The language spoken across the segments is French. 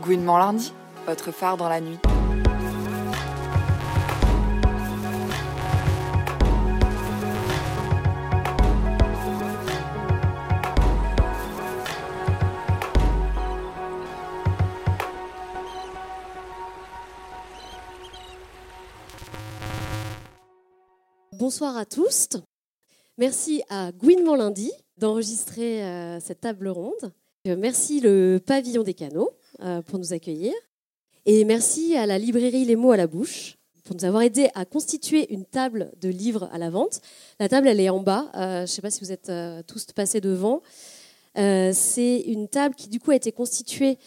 Gouinement lundi, votre phare dans la nuit. Bonsoir à tous. Merci à Gouinement lundi d'enregistrer euh, cette table ronde. Euh, Merci le pavillon des canaux pour nous accueillir. Et merci à la librairie Les mots à la bouche pour nous avoir aidé à constituer une table de livres à la vente. La table, elle est en bas. Euh, je ne sais pas si vous êtes euh, tous passés devant. Euh, C'est une table qui, du coup, a été constituée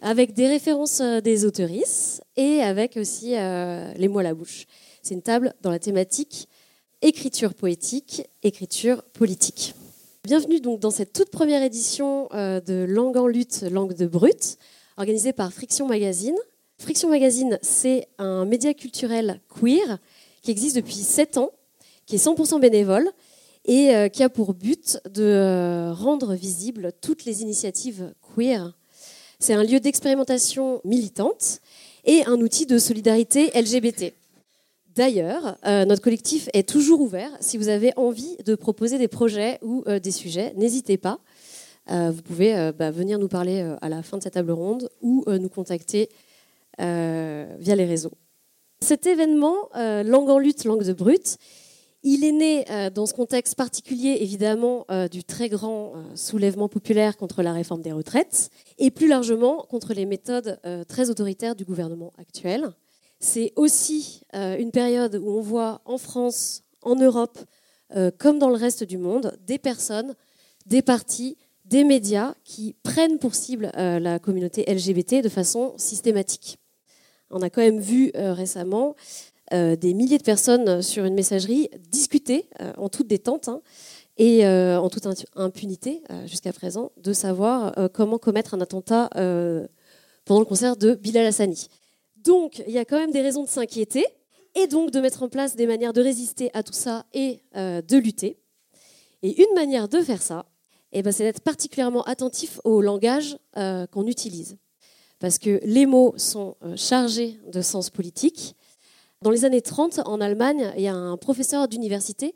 avec des références euh, des autoristes et avec aussi euh, les mots à la bouche. C'est une table dans la thématique écriture poétique, écriture politique. Bienvenue donc dans cette toute première édition euh, de Langue en lutte, langue de brut, organisée par Friction Magazine. Friction Magazine, c'est un média culturel queer qui existe depuis 7 ans, qui est 100% bénévole et euh, qui a pour but de euh, rendre visibles toutes les initiatives queer. C'est un lieu d'expérimentation militante et un outil de solidarité LGBT. D'ailleurs, euh, notre collectif est toujours ouvert. Si vous avez envie de proposer des projets ou des sujets, n'hésitez pas. Euh, vous pouvez euh, bah, venir nous parler euh, à la fin de cette table ronde ou nous contacter via les réseaux. Cet événement, Langue en lutte, langue de brut, il est né dans ce contexte particulier, évidemment, du très grand soulèvement populaire contre la réforme des retraites et plus largement contre les méthodes très autoritaires du gouvernement actuel. C'est aussi une période où on voit en France, en Europe, comme dans le reste du monde, des personnes, des partis, des médias qui prennent pour cible euh, la communauté LGBT de façon systématique. On a quand même vu euh, récemment euh, des milliers de personnes sur une messagerie discuter en toute détente hein, et en toute impu- impunité jusqu'à présent de savoir comment commettre un attentat pendant le concert de Bilal Hassani. Donc, il y a quand même des raisons de s'inquiéter et donc de mettre en place des manières de résister à tout ça et de lutter. Et une manière de faire ça, eh ben, c'est d'être particulièrement attentif au langage euh, qu'on utilise. Parce que les mots sont euh, chargés de sens politique. Dans les années 30, en Allemagne, il y a un professeur d'université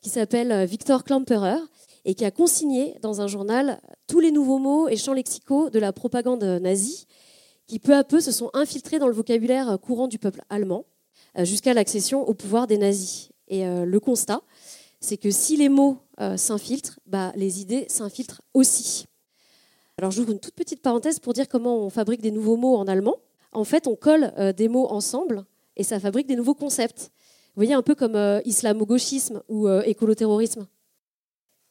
qui s'appelle euh, Victor Klemperer et qui a consigné dans un journal tous les nouveaux mots et champs lexicaux de la propagande nazie qui peu à peu se sont infiltrés dans le vocabulaire courant du peuple allemand jusqu'à l'accession au pouvoir des nazis. Et le constat, c'est que si les mots euh, s'infiltrent, bah, les idées s'infiltrent aussi. Alors j'ouvre une toute petite parenthèse pour dire comment on fabrique des nouveaux mots en allemand. En fait, on colle euh, des mots ensemble et ça fabrique des nouveaux concepts. Vous voyez, un peu comme euh, islamo-gauchisme ou écoloterrorisme.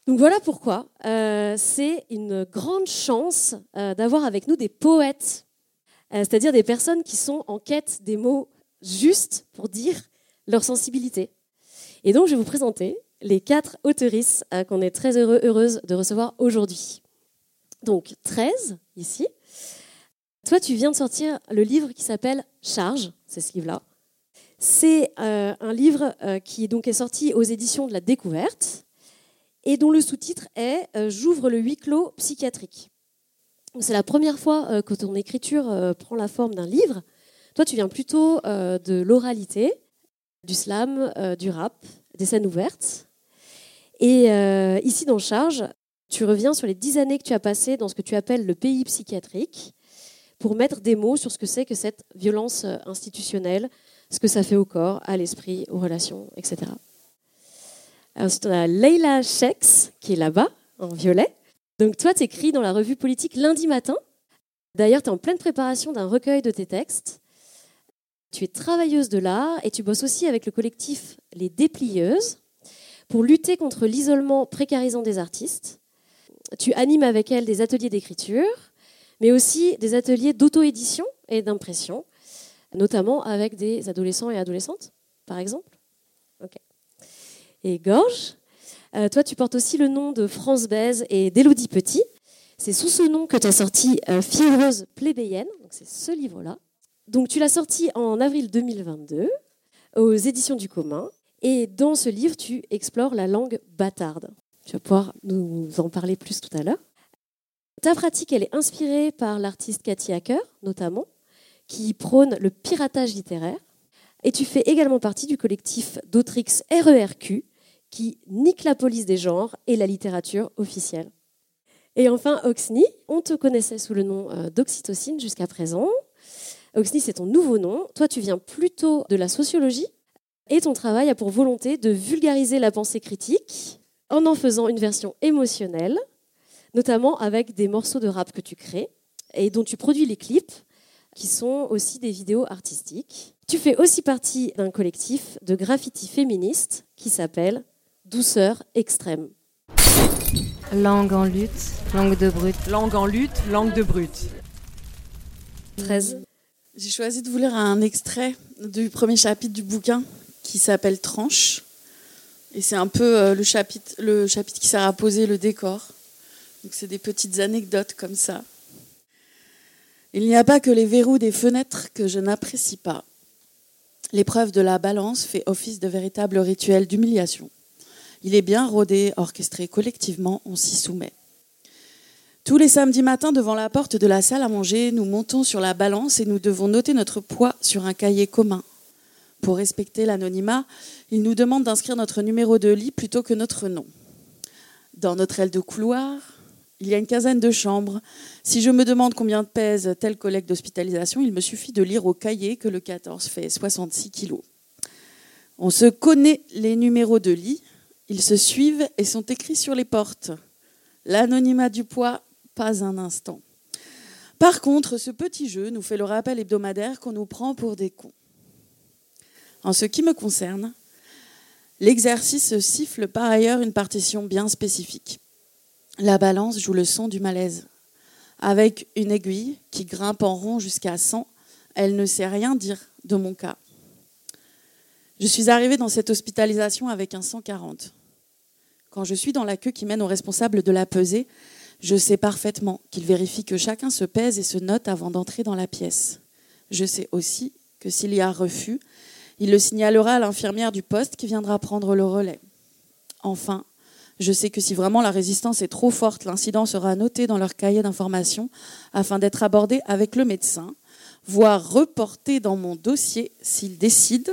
Donc voilà pourquoi c'est une grande chance d'avoir avec nous des poètes, c'est-à-dire des personnes qui sont en quête des mots justes pour dire leur sensibilité. Et donc je vais vous présenter les quatre auteurices euh, qu'on est très heureux, heureuse de recevoir aujourd'hui. Donc 13 ici. Toi, tu viens de sortir le livre qui s'appelle Charge, c'est ce livre-là. C'est euh, un livre euh, qui donc est sorti aux éditions de la Découverte et dont le sous-titre est J'ouvre le huis clos psychiatrique. C'est la première fois que ton écriture prend la forme d'un livre. Toi, tu viens plutôt de l'oralité, du slam, du rap, des scènes ouvertes. Et euh, ici, dans Charge, tu reviens sur les dix années que tu as passées dans ce que tu appelles le pays psychiatrique pour mettre des mots sur ce que c'est que cette violence euh, institutionnelle, ce que ça fait au corps, à l'esprit, aux relations, etc. Ensuite, on a Leila Shex, qui est là-bas, en violet. Donc toi, tu écris dans la revue politique lundi matin. D'ailleurs, tu es en pleine préparation d'un recueil de tes textes. Tu es travailleuse de l'art et tu bosses aussi avec le collectif Les Déplieuses pour lutter contre l'isolement précarisant des artistes. Tu animes avec elles des ateliers d'écriture, mais aussi des ateliers d'auto-édition et d'impression, notamment avec des adolescents et adolescentes, par exemple. Ok. Et Gorge, euh, toi, tu portes aussi le nom de France Baise et d'Élodie Petit. C'est sous ce nom que tu as sorti euh, Fiévreuse plébéienne, c'est ce livre-là. Donc tu l'as sorti en avril 2022 aux éditions du commun. Et dans ce livre, tu explores la langue bâtarde. Tu vas pouvoir nous en parler plus tout à l'heure. Ta pratique, elle est inspirée par l'artiste Cathy Hacker, notamment, qui prône le piratage littéraire. Et tu fais également partie du collectif d'Autrix RERQ, qui nique la police des genres et la littérature officielle. Et enfin, Oxney, on te connaissait sous le nom euh, d'Oxytocine jusqu'à présent. Oxney, c'est ton nouveau nom. Toi, tu viens plutôt de la sociologie et ton travail a pour volonté de vulgariser la pensée critique en en faisant une version émotionnelle, notamment avec des morceaux de rap que tu crées et dont tu produis les clips, qui sont aussi des vidéos artistiques. Tu fais aussi partie d'un collectif de graffiti féministes qui s'appelle Douceur extrême. Langue en lutte, langue de brute. Langue en lutte, langue de brute. 13. J'ai choisi de vous lire un extrait du premier chapitre du bouquin qui s'appelle Tranche. Et c'est un peu euh, le chapitre, qui sert à poser le décor. Donc c'est des petites anecdotes comme ça. Il n'y a pas que les verrous des fenêtres que je n'apprécie pas. L'épreuve de la balance fait office de véritable rituel d'humiliation. Il est bien rodé, orchestré collectivement, on s'y soumet. Tous les samedis matins, devant la porte de la salle à manger, nous montons sur la balance et nous devons noter notre poids sur un cahier commun. Pour respecter l'anonymat, il nous demande d'inscrire notre numéro de lit plutôt que notre nom. Dans notre aile de couloir, il y a une quinzaine de chambres. Si je me demande combien pèse tel collègue d'hospitalisation, il me suffit de lire au cahier que le 14 fait 66 kilos. On se connaît les numéros de lit, ils se suivent et sont écrits sur les portes. L'anonymat du poids, pas un instant. Par contre, ce petit jeu nous fait le rappel hebdomadaire qu'on nous prend pour des cons. En ce qui me concerne, l'exercice siffle par ailleurs une partition bien spécifique. La balance joue le son du malaise. Avec une aiguille qui grimpe en rond jusqu'à 100, elle ne sait rien dire de mon cas. Je suis arrivée dans cette hospitalisation avec un 140. Quand je suis dans la queue qui mène au responsable de la pesée, je sais parfaitement qu'il vérifie que chacun se pèse et se note avant d'entrer dans la pièce. Je sais aussi que s'il y a refus, il le signalera à l'infirmière du poste qui viendra prendre le relais. Enfin, je sais que si vraiment la résistance est trop forte, l'incident sera noté dans leur cahier d'information afin d'être abordé avec le médecin, voire reporté dans mon dossier s'il décide,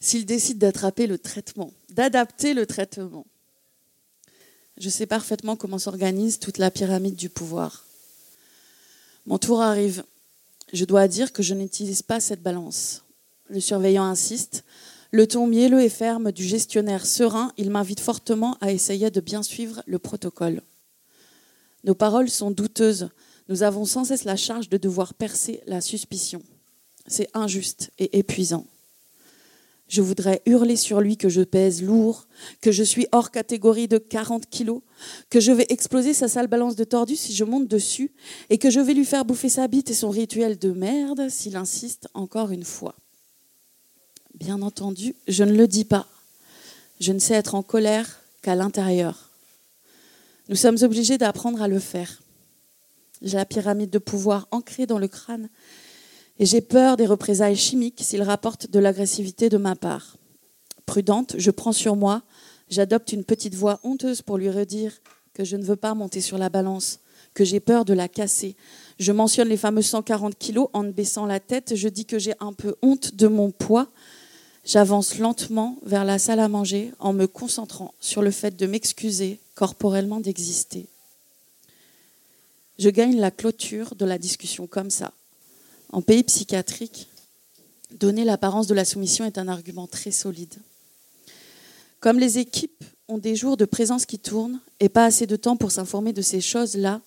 s'il décide d'attraper le traitement, d'adapter le traitement. Je sais parfaitement comment s'organise toute la pyramide du pouvoir. Mon tour arrive. Je dois dire que je n'utilise pas cette balance. Le surveillant insiste. Le ton mielleux et ferme du gestionnaire serein, il m'invite fortement à essayer de bien suivre le protocole. Nos paroles sont douteuses. Nous avons sans cesse la charge de devoir percer la suspicion. C'est injuste et épuisant. Je voudrais hurler sur lui que je pèse lourd, que je suis hors catégorie de 40 kilos, que je vais exploser sa sale balance de tordu si je monte dessus, et que je vais lui faire bouffer sa bite et son rituel de merde s'il insiste encore une fois. Bien entendu, je ne le dis pas. Je ne sais être en colère qu'à l'intérieur. Nous sommes obligés d'apprendre à le faire. J'ai la pyramide de pouvoir ancrée dans le crâne et j'ai peur des représailles chimiques s'il rapporte de l'agressivité de ma part. Prudente, je prends sur moi, j'adopte une petite voix honteuse pour lui redire que je ne veux pas monter sur la balance, que j'ai peur de la casser. Je mentionne les fameux 140 kilos en baissant la tête, je dis que j'ai un peu honte de mon poids. J'avance lentement vers la salle à manger en me concentrant sur le fait de m'excuser corporellement d'exister. Je gagne la clôture de la discussion comme ça, en pays psychiatrique, donner l'apparence de la soumission est un argument très solide. Comme les équipes ont des jours de présence qui tournent et pas assez de temps pour s'informer de ces choses-là,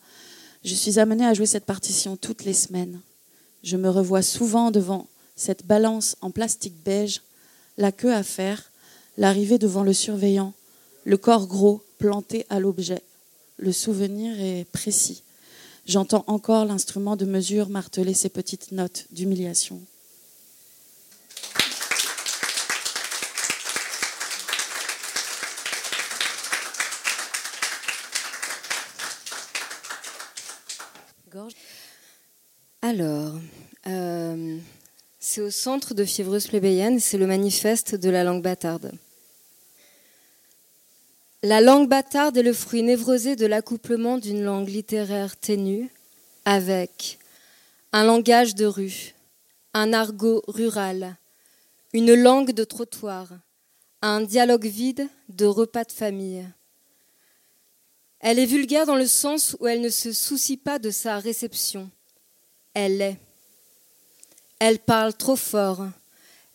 je suis amenée à jouer cette partition toutes les semaines. Je me revois souvent devant cette balance en plastique beige, la queue à faire, l'arrivée devant le surveillant, le corps gros planté à l'objet. Le souvenir est précis. J'entends encore l'instrument de mesure marteler ces petites notes d'humiliation. Alors, euh, c'est au centre de Fiévreuse plébéienne, c'est le manifeste de la langue bâtarde. La langue bâtarde est le fruit névrosé de l'accouplement d'une langue littéraire ténue avec un langage de rue, un argot rural, une langue de trottoir, un dialogue vide de repas de famille. Elle est vulgaire dans le sens où elle ne se soucie pas de sa réception. Elle est. Elle parle trop fort.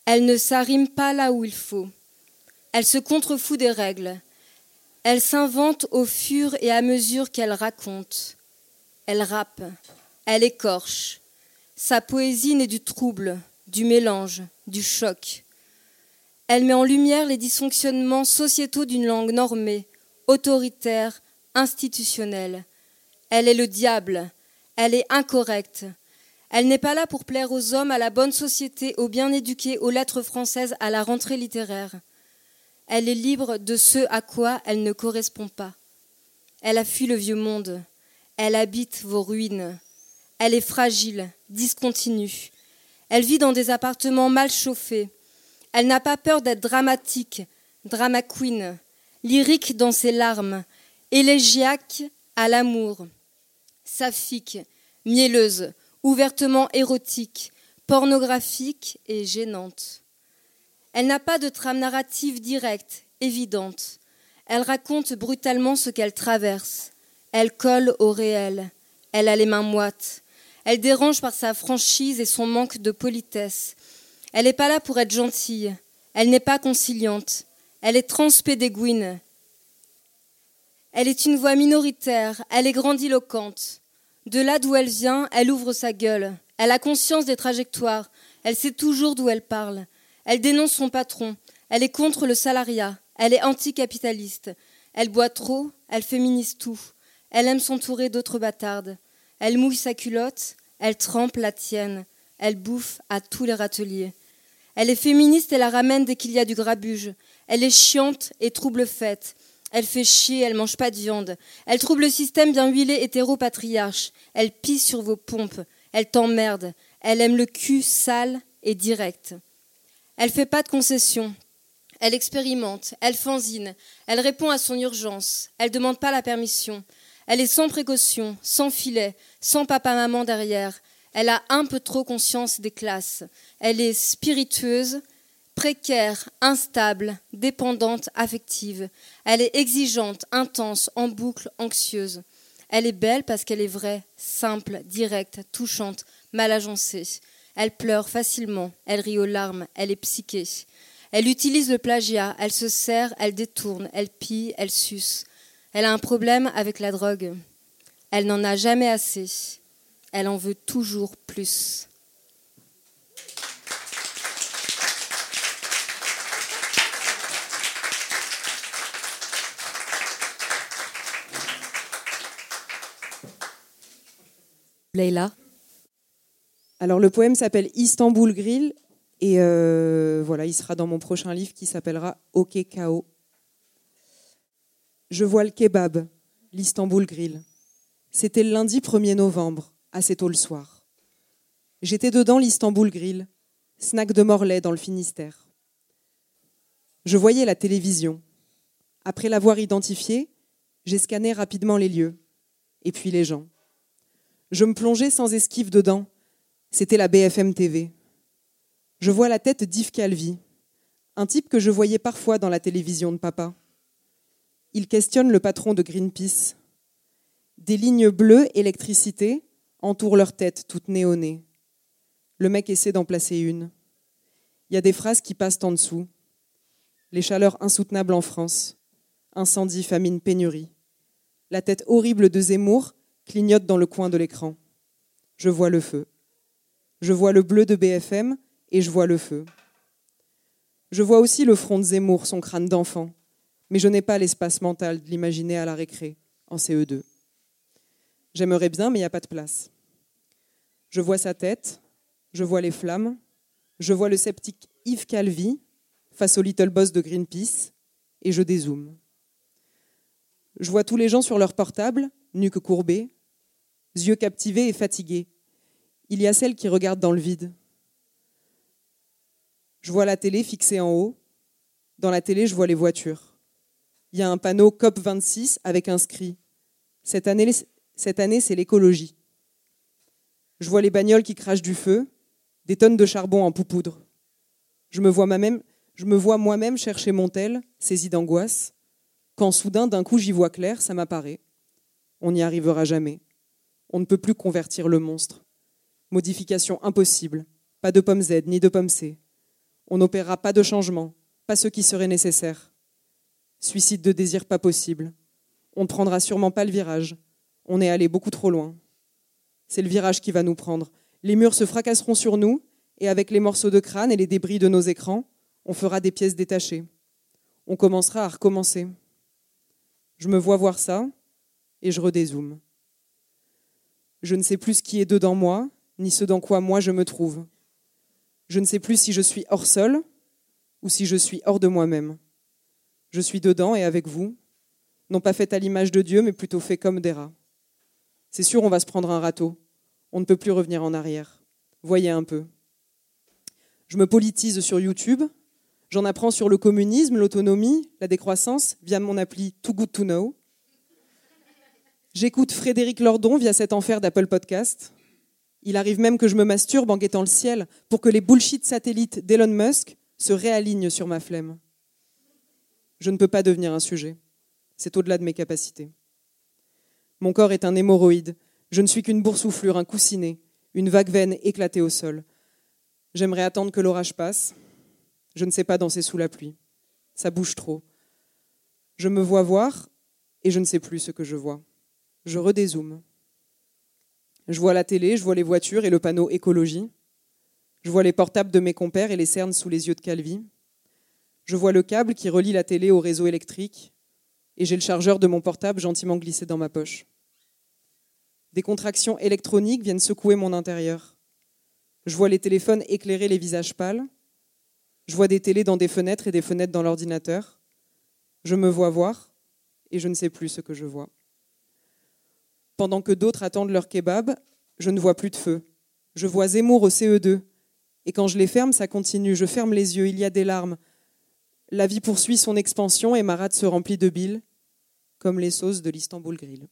Elle ne s'arrime pas là où il faut. Elle se contrefout des règles. Elle s'invente au fur et à mesure qu'elle raconte. Elle rappe. Elle écorche. Sa poésie naît du trouble, du mélange, du choc. Elle met en lumière les dysfonctionnements sociétaux d'une langue normée, autoritaire, institutionnelle. Elle est le diable. Elle est incorrecte. Elle n'est pas là pour plaire aux hommes, à la bonne société, aux bien éduqués, aux lettres françaises, à la rentrée littéraire. Elle est libre de ce à quoi elle ne correspond pas. Elle a fui le vieux monde. Elle habite vos ruines. Elle est fragile, discontinue. Elle vit dans des appartements mal chauffés. Elle n'a pas peur d'être dramatique, drama queen, lyrique dans ses larmes, élégiaque à l'amour, saphique, mielleuse, ouvertement érotique, pornographique et gênante. Elle n'a pas de trame narrative directe, évidente. Elle raconte brutalement ce qu'elle traverse. Elle colle au réel. Elle a les mains moites. Elle dérange par sa franchise et son manque de politesse. Elle n'est pas là pour être gentille. Elle n'est pas conciliante. Elle est transpédéguine. Elle est une voix minoritaire. Elle est grandiloquente. De là d'où elle vient, elle ouvre sa gueule. Elle a conscience des trajectoires. Elle sait toujours d'où elle parle. Elle dénonce son patron. Elle est contre le salariat. Elle est anticapitaliste. Elle boit trop. Elle féminise tout. Elle aime s'entourer d'autres bâtardes. Elle mouille sa culotte. Elle trempe la tienne. Elle bouffe à tous les râteliers. Elle est féministe et la ramène dès qu'il y a du grabuge. Elle est chiante et trouble-faite. Elle fait chier, elle mange pas de viande. Elle trouble le système bien huilé hétéro-patriarche. Elle pisse sur vos pompes. Elle t'emmerde. Elle aime le cul sale et direct. Elle fait pas de concessions. Elle expérimente. Elle fanzine. Elle répond à son urgence. Elle demande pas la permission. Elle est sans précaution, sans filet, sans papa-maman derrière. Elle a un peu trop conscience des classes. Elle est spiritueuse, précaire, instable, dépendante, affective. Elle est exigeante, intense, en boucle, anxieuse. Elle est belle parce qu'elle est vraie, simple, directe, touchante, mal agencée. Elle pleure facilement, elle rit aux larmes, elle est psychée. Elle utilise le plagiat, elle se sert, elle détourne, elle pille, elle suce. Elle a un problème avec la drogue. Elle n'en a jamais assez. Elle en veut toujours plus. Leïla Alors le poème s'appelle Istanbul Grill et euh, voilà, il sera dans mon prochain livre qui s'appellera Ok Kao. Je vois le kebab, l'Istanbul Grill. C'était le lundi 1er novembre, assez tôt le soir. J'étais dedans l'Istanbul Grill, snack de Morlaix dans le Finistère. Je voyais la télévision. Après l'avoir identifiée, j'ai scanné rapidement les lieux, et puis les gens. Je me plongeais sans esquive dedans. C'était la BFM TV. Je vois la tête d'Yves Calvi, un type que je voyais parfois dans la télévision de papa. Il questionne le patron de Greenpeace. Des lignes bleues électricité entourent leur tête toute néonée. Le mec essaie d'en placer une. Il y a des phrases qui passent en dessous. Les chaleurs insoutenables en France. Incendie, famine, pénurie. La tête horrible de Zemmour clignote dans le coin de l'écran. Je vois le feu. Je vois le bleu de BFM et je vois le feu. Je vois aussi le front de Zemmour, son crâne d'enfant, mais je n'ai pas l'espace mental de l'imaginer à la récré, en CE2. J'aimerais bien, mais il n'y a pas de place. Je vois sa tête, je vois les flammes, je vois le sceptique Yves Calvi face au little boss de Greenpeace, et je dézoome. Je vois tous les gens sur leur portable, nuque courbée, yeux captivés et fatigués. Il y a celle qui regarde dans le vide. Je vois la télé fixée en haut. Dans la télé, je vois les voitures. il y a un panneau COP26 avec inscrit Cette année, cette année c'est l'écologie. Je vois les bagnoles qui crachent du feu, des tonnes de charbon en poupoudre. Je me vois moi-même, je me vois moi-même chercher mon tel, saisi d'angoisse, quand soudain, d'un coup, j'y vois clair, ça m'apparaît. On n'y arrivera jamais. On ne peut plus convertir le monstre. Modification impossible. Pas de pomme Z ni de pomme C. On n'opérera pas de changement, pas ce qui serait nécessaire. Suicide de désir pas possible. On ne prendra sûrement pas le virage. On est allé beaucoup trop loin. C'est le virage qui va nous prendre. Les murs se fracasseront sur nous, et avec les morceaux de crâne et les débris de nos écrans, on fera des pièces détachées. On commencera à recommencer. Je me vois voir ça, et je redézoome. Je ne sais plus ce qui est dedans moi, ni ce dans quoi moi je me trouve. Je ne sais plus si je suis hors sol ou si je suis hors de moi-même. Je suis dedans et avec vous, non pas fait à l'image de Dieu, mais plutôt fait comme des rats. C'est sûr, on va se prendre un râteau. On ne peut plus revenir en arrière. Voyez un peu. Je me politise sur YouTube. J'en apprends sur le communisme, l'autonomie, la décroissance via mon appli Too Good to Know. J'écoute Frédéric Lordon via cet enfer d'Apple Podcast. Il arrive même que je me masturbe en guettant le ciel pour que les bullshit satellites d'Elon Musk se réalignent sur ma flemme. Je ne peux pas devenir un sujet. C'est au-delà de mes capacités. Mon corps est un hémorroïde. Je ne suis qu'une boursouflure, un coussinet, une vague veine éclatée au sol. J'aimerais attendre que l'orage passe. Je ne sais pas danser sous la pluie. Ça bouge trop. Je me vois voir et je ne sais plus ce que je vois je redézoome. Je vois la télé, je vois les voitures et le panneau écologie. Je vois les portables de mes compères et les cernes sous les yeux de Calvi. Je vois le câble qui relie la télé au réseau électrique. Et j'ai le chargeur de mon portable gentiment glissé dans ma poche. Des contractions électroniques viennent secouer mon intérieur. Je vois les téléphones éclairer les visages pâles. Je vois des télés dans des fenêtres et des fenêtres dans l'ordinateur. Je me vois voir et je ne sais plus ce que je vois. Pendant que d'autres attendent leur kebab, je ne vois plus de feu. Je vois Zemmour au CE2. Et quand je les ferme, ça continue. Je ferme les yeux, il y a des larmes. La vie poursuit son expansion et ma rate se remplit de bile, comme les sauces de l'Istanbul Grill.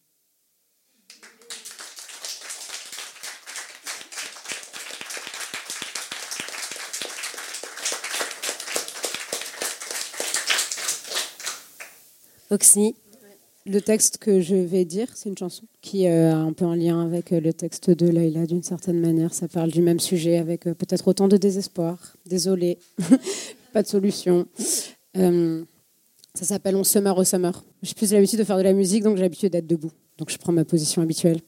Le texte que je vais dire, c'est une chanson qui euh, a un peu un lien avec euh, le texte de Leïla d'une certaine manière. Ça parle du même sujet avec euh, peut-être autant de désespoir. Désolée, pas de solution. ça s'appelle On se meurt au summer. J'ai plus l'habitude de faire de la musique, donc j'ai l'habitude d'être debout. Donc je prends ma position habituelle.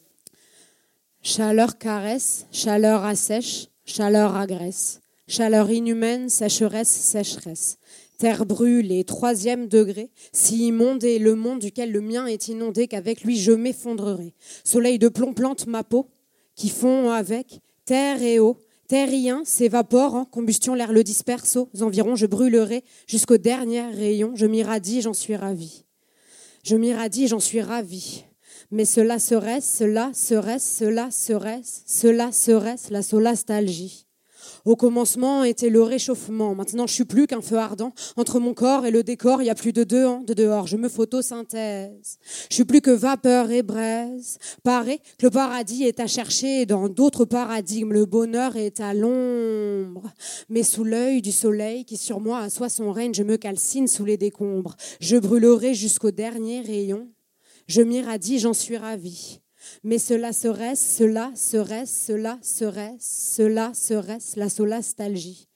Chaleur caresse, chaleur assèche, chaleur agresse. Chaleur inhumaine, sécheresse, sécheresse terre brûlée, troisième degré, si immonde est le monde duquel le mien est inondé, qu'avec lui je m'effondrerai. Soleil de plomb plante ma peau, qui fond avec terre et eau. Terrien s'évapore en combustion, l'air le disperse aux environs, je brûlerai jusqu'au dernier rayon, je m'irradie, j'en suis ravi. Je m'irradie, j'en suis ravi. Mais cela serait, cela serait, cela serait, cela serait la solastalgie. Au commencement était le réchauffement. Maintenant, je suis plus qu'un feu ardent. Entre mon corps et le décor, il y a plus de deux ans de dehors. Je me photosynthèse. Je suis plus que vapeur et braise. Paraît que le paradis est à chercher dans d'autres paradigmes. Le bonheur est à l'ombre. Mais sous l'œil du soleil qui sur moi assoit son règne, je me calcine sous les décombres. Je brûlerai jusqu'au dernier rayon. Je m'irradie, j'en suis ravie. Mais cela serait, cela serait, cela serait, cela serait la solastalgie.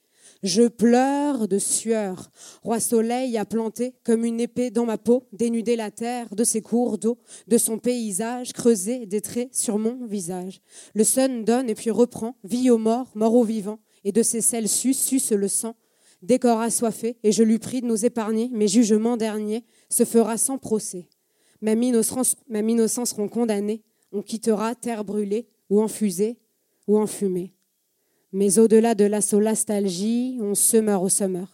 Je pleure de sueur. Roi Soleil a planté comme une épée dans ma peau, dénudé la terre de ses cours d'eau, de son paysage, creusé des traits sur mon visage. Le sun donne et puis reprend, vie aux morts, mort aux vivants, et de ses selles sus suce le sang. Décor assoiffé, et je lui prie de nous épargner, mes jugements derniers se fera sans procès. Même innocence, même innocence seront condamnés, on quittera terre brûlée ou en fusée ou en fumée. Mais au-delà de la solastalgie, on se meurt au summer.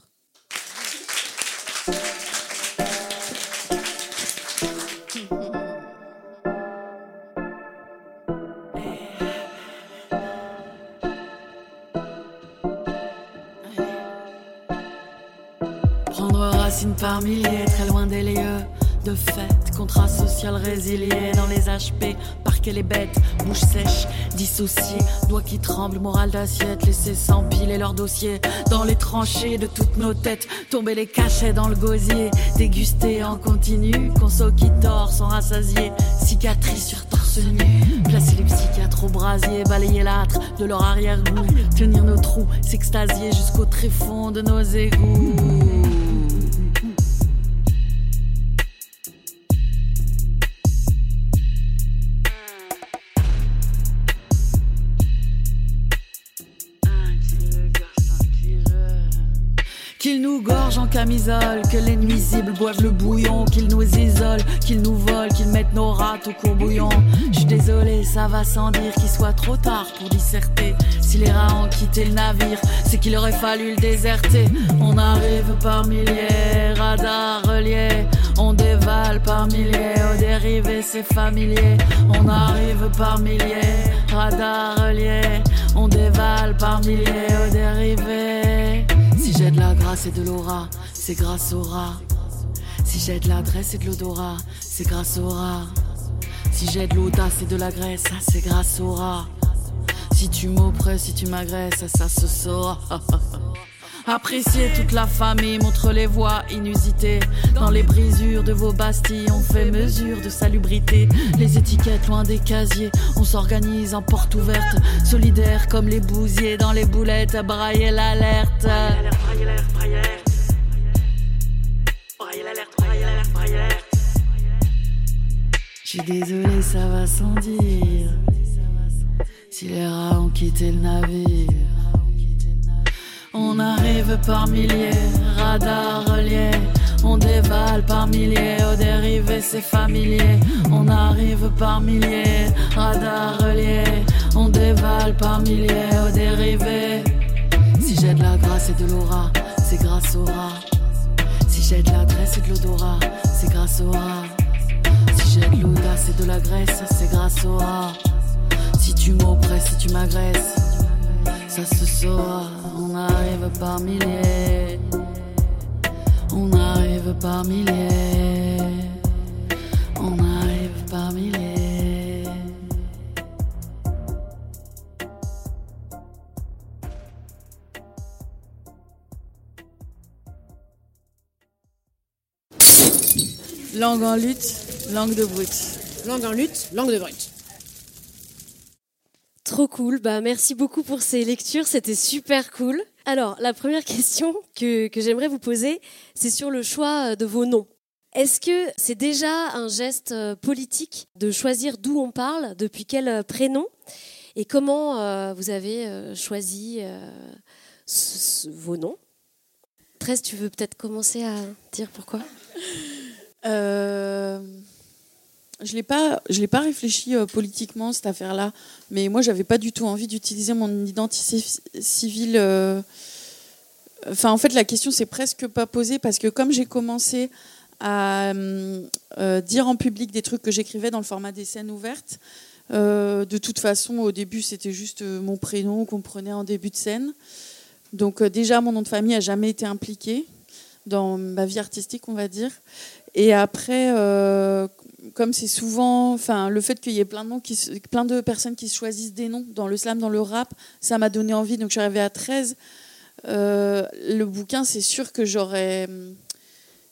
par milliers, très loin des lieux de fête, contrat social résilié dans les HP, parquer les bêtes, bouche sèche, dissociée, doigts qui tremblent, morale d'assiette, laisser s'empiler leurs dossiers dans les tranchées de toutes nos têtes, tomber les cachets dans le gosier, déguster en continu, conso qui dort sans rassasier, cicatrices sur torse nu, placer les psychiatres au brasier, balayer l'âtre de leur arrière-goût, tenir nos trous, s'extasier jusqu'au tréfonds de nos égouts. Que les nuisibles boivent le bouillon, qu'ils nous isolent, qu'ils nous volent, qu'ils mettent nos rats au courbouillon. Je suis désolé, ça va sans dire qu'il soit trop tard pour disserter. Si les rats ont quitté le navire, c'est qu'il aurait fallu le déserter. On arrive par milliers, radar reliés. On dévale par milliers, aux dérivés c'est familier. On arrive par milliers, radar reliés. On dévale par milliers, aux dérivés. Si j'ai de la grâce et de l'aura, c'est grâce au rat. Si j'ai de l'adresse et de l'odorat, c'est grâce au rat. Si j'ai de l'audace et de la graisse, c'est grâce au rat. Si tu m'oppresses, si tu m'agresses, ça se saura. Appréciez toute la famille, montre les voies inusitées. Dans les brisures de vos bastilles, on fait mesure de salubrité. Les étiquettes loin des casiers, on s'organise en porte ouverte. Solidaire comme les bousiers dans les boulettes, brailler l'alerte. Suis désolé, ça va sans dire. Si les rats ont quitté le navire. On arrive par milliers, radar relié. On dévale par milliers, aux dérivés c'est familier. On arrive par milliers, radar relié. On dévale par milliers, aux dérivés. Si j'ai de la grâce et de l'aura, c'est grâce au rat. J'ai de l'adresse et de l'odorat, c'est grâce au rat. Si j'ai de l'audace et de la graisse, c'est grâce au rat. Si tu m'oppresses, si tu m'agresses, ça se saura. On arrive par milliers. On arrive par milliers. On arrive par milliers. Langue en lutte, langue de brut. Langue en lutte, langue de brut. Trop cool. Bah, merci beaucoup pour ces lectures. C'était super cool. Alors, la première question que, que j'aimerais vous poser, c'est sur le choix de vos noms. Est-ce que c'est déjà un geste euh, politique de choisir d'où on parle, depuis quel euh, prénom? Et comment euh, vous avez euh, choisi euh, ce- ce- vos noms? 13, tu veux peut-être commencer à dire pourquoi? Euh, je l'ai pas, je l'ai pas réfléchi euh, politiquement cette affaire-là, mais moi j'avais pas du tout envie d'utiliser mon identité ci- civile. euh, Enfin, en fait, la question s'est presque pas posée parce que comme j'ai commencé à dire en public des trucs que j'écrivais dans le format des scènes ouvertes, de toute façon, au début, c'était juste mon prénom qu'on prenait en début de scène. Donc déjà, mon nom de famille a jamais été impliqué dans ma vie artistique, on va dire. Et après, euh, comme c'est souvent, enfin, le fait qu'il y ait plein de noms, qui, plein personnes qui se choisissent des noms dans le slam, dans le rap, ça m'a donné envie. Donc je suis arrivée à 13. Euh, le bouquin, c'est sûr que j'aurais,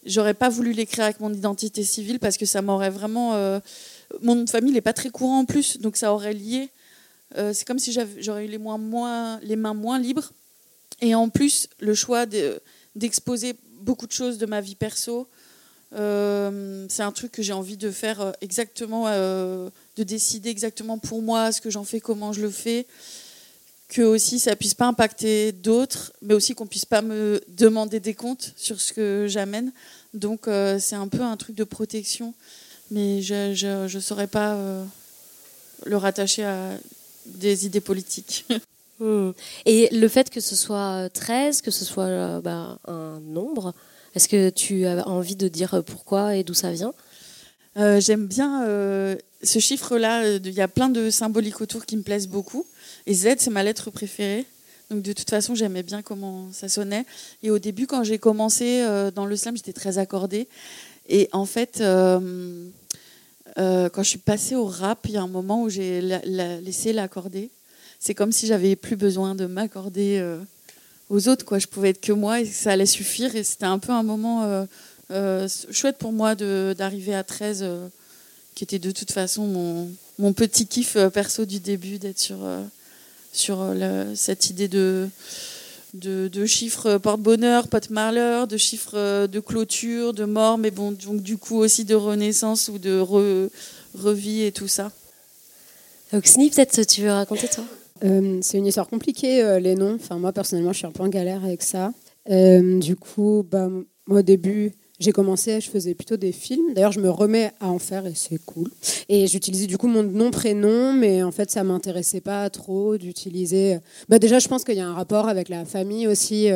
j'aurais pas voulu l'écrire avec mon identité civile parce que ça m'aurait vraiment. euh, mon nom de famille n'est pas très courant en plus, donc ça aurait lié. C'est comme si j'aurais eu les, mains moins libres. Et en plus, le choix de- d'exposer beaucoup de choses de ma vie perso, euh, c'est un truc que j'ai envie de faire euh, exactement, euh, de décider exactement pour moi ce que j'en fais, comment je le fais, que aussi ça puisse pas impacter d'autres, mais aussi qu'on puisse pas me demander des comptes sur ce que j'amène. Donc c'est un peu un truc de protection, mais je je, je saurais pas le rattacher à des idées politiques. Hmm. Et le fait que ce soit euh, 13, que ce soit bah, un nombre, est-ce que tu as envie de dire pourquoi et d'où ça vient? Euh, J'aime bien euh, ce chiffre-là. euh, Il y a plein de symboliques autour qui me plaisent beaucoup. Et Z, c'est ma lettre préférée. Donc de toute façon, j'aimais bien comment ça sonnait. Et au début, quand j'ai commencé dans le slam, j'étais très accordée. Et en fait, quand je suis passée au rap, il y a un moment où j'ai la- la- laissé l'accorder. C'est comme si j'avais plus besoin de m'accorder aux autres. Quoi. Je pouvais être que moi et ça allait suffire. Et c'était un peu un moment euh, euh, chouette pour moi d'arriver à 13, euh, qui était de toute façon mon, mon petit kiff perso du début, d'être sur, sur cette idée de, de, chiffres porte-bonheur, pote-malheur, de chiffres de clôture, de mort, mais bon, donc du coup aussi de renaissance ou de re- revie et tout ça. Oxney, peut-être tu veux raconter toi? Euh, c'est une histoire compliquée, euh, les noms. Enfin, moi, personnellement, je suis un peu en galère avec ça. Euh, du coup, bah, moi, au début, j'ai commencé, je faisais plutôt des films. D'ailleurs, je me remets à en faire et c'est cool. Et j'utilisais du coup mon nom, prénom, mais en fait, ça m'intéressait pas trop d'utiliser. Bah, déjà, je pense qu'il y a un rapport avec la famille aussi.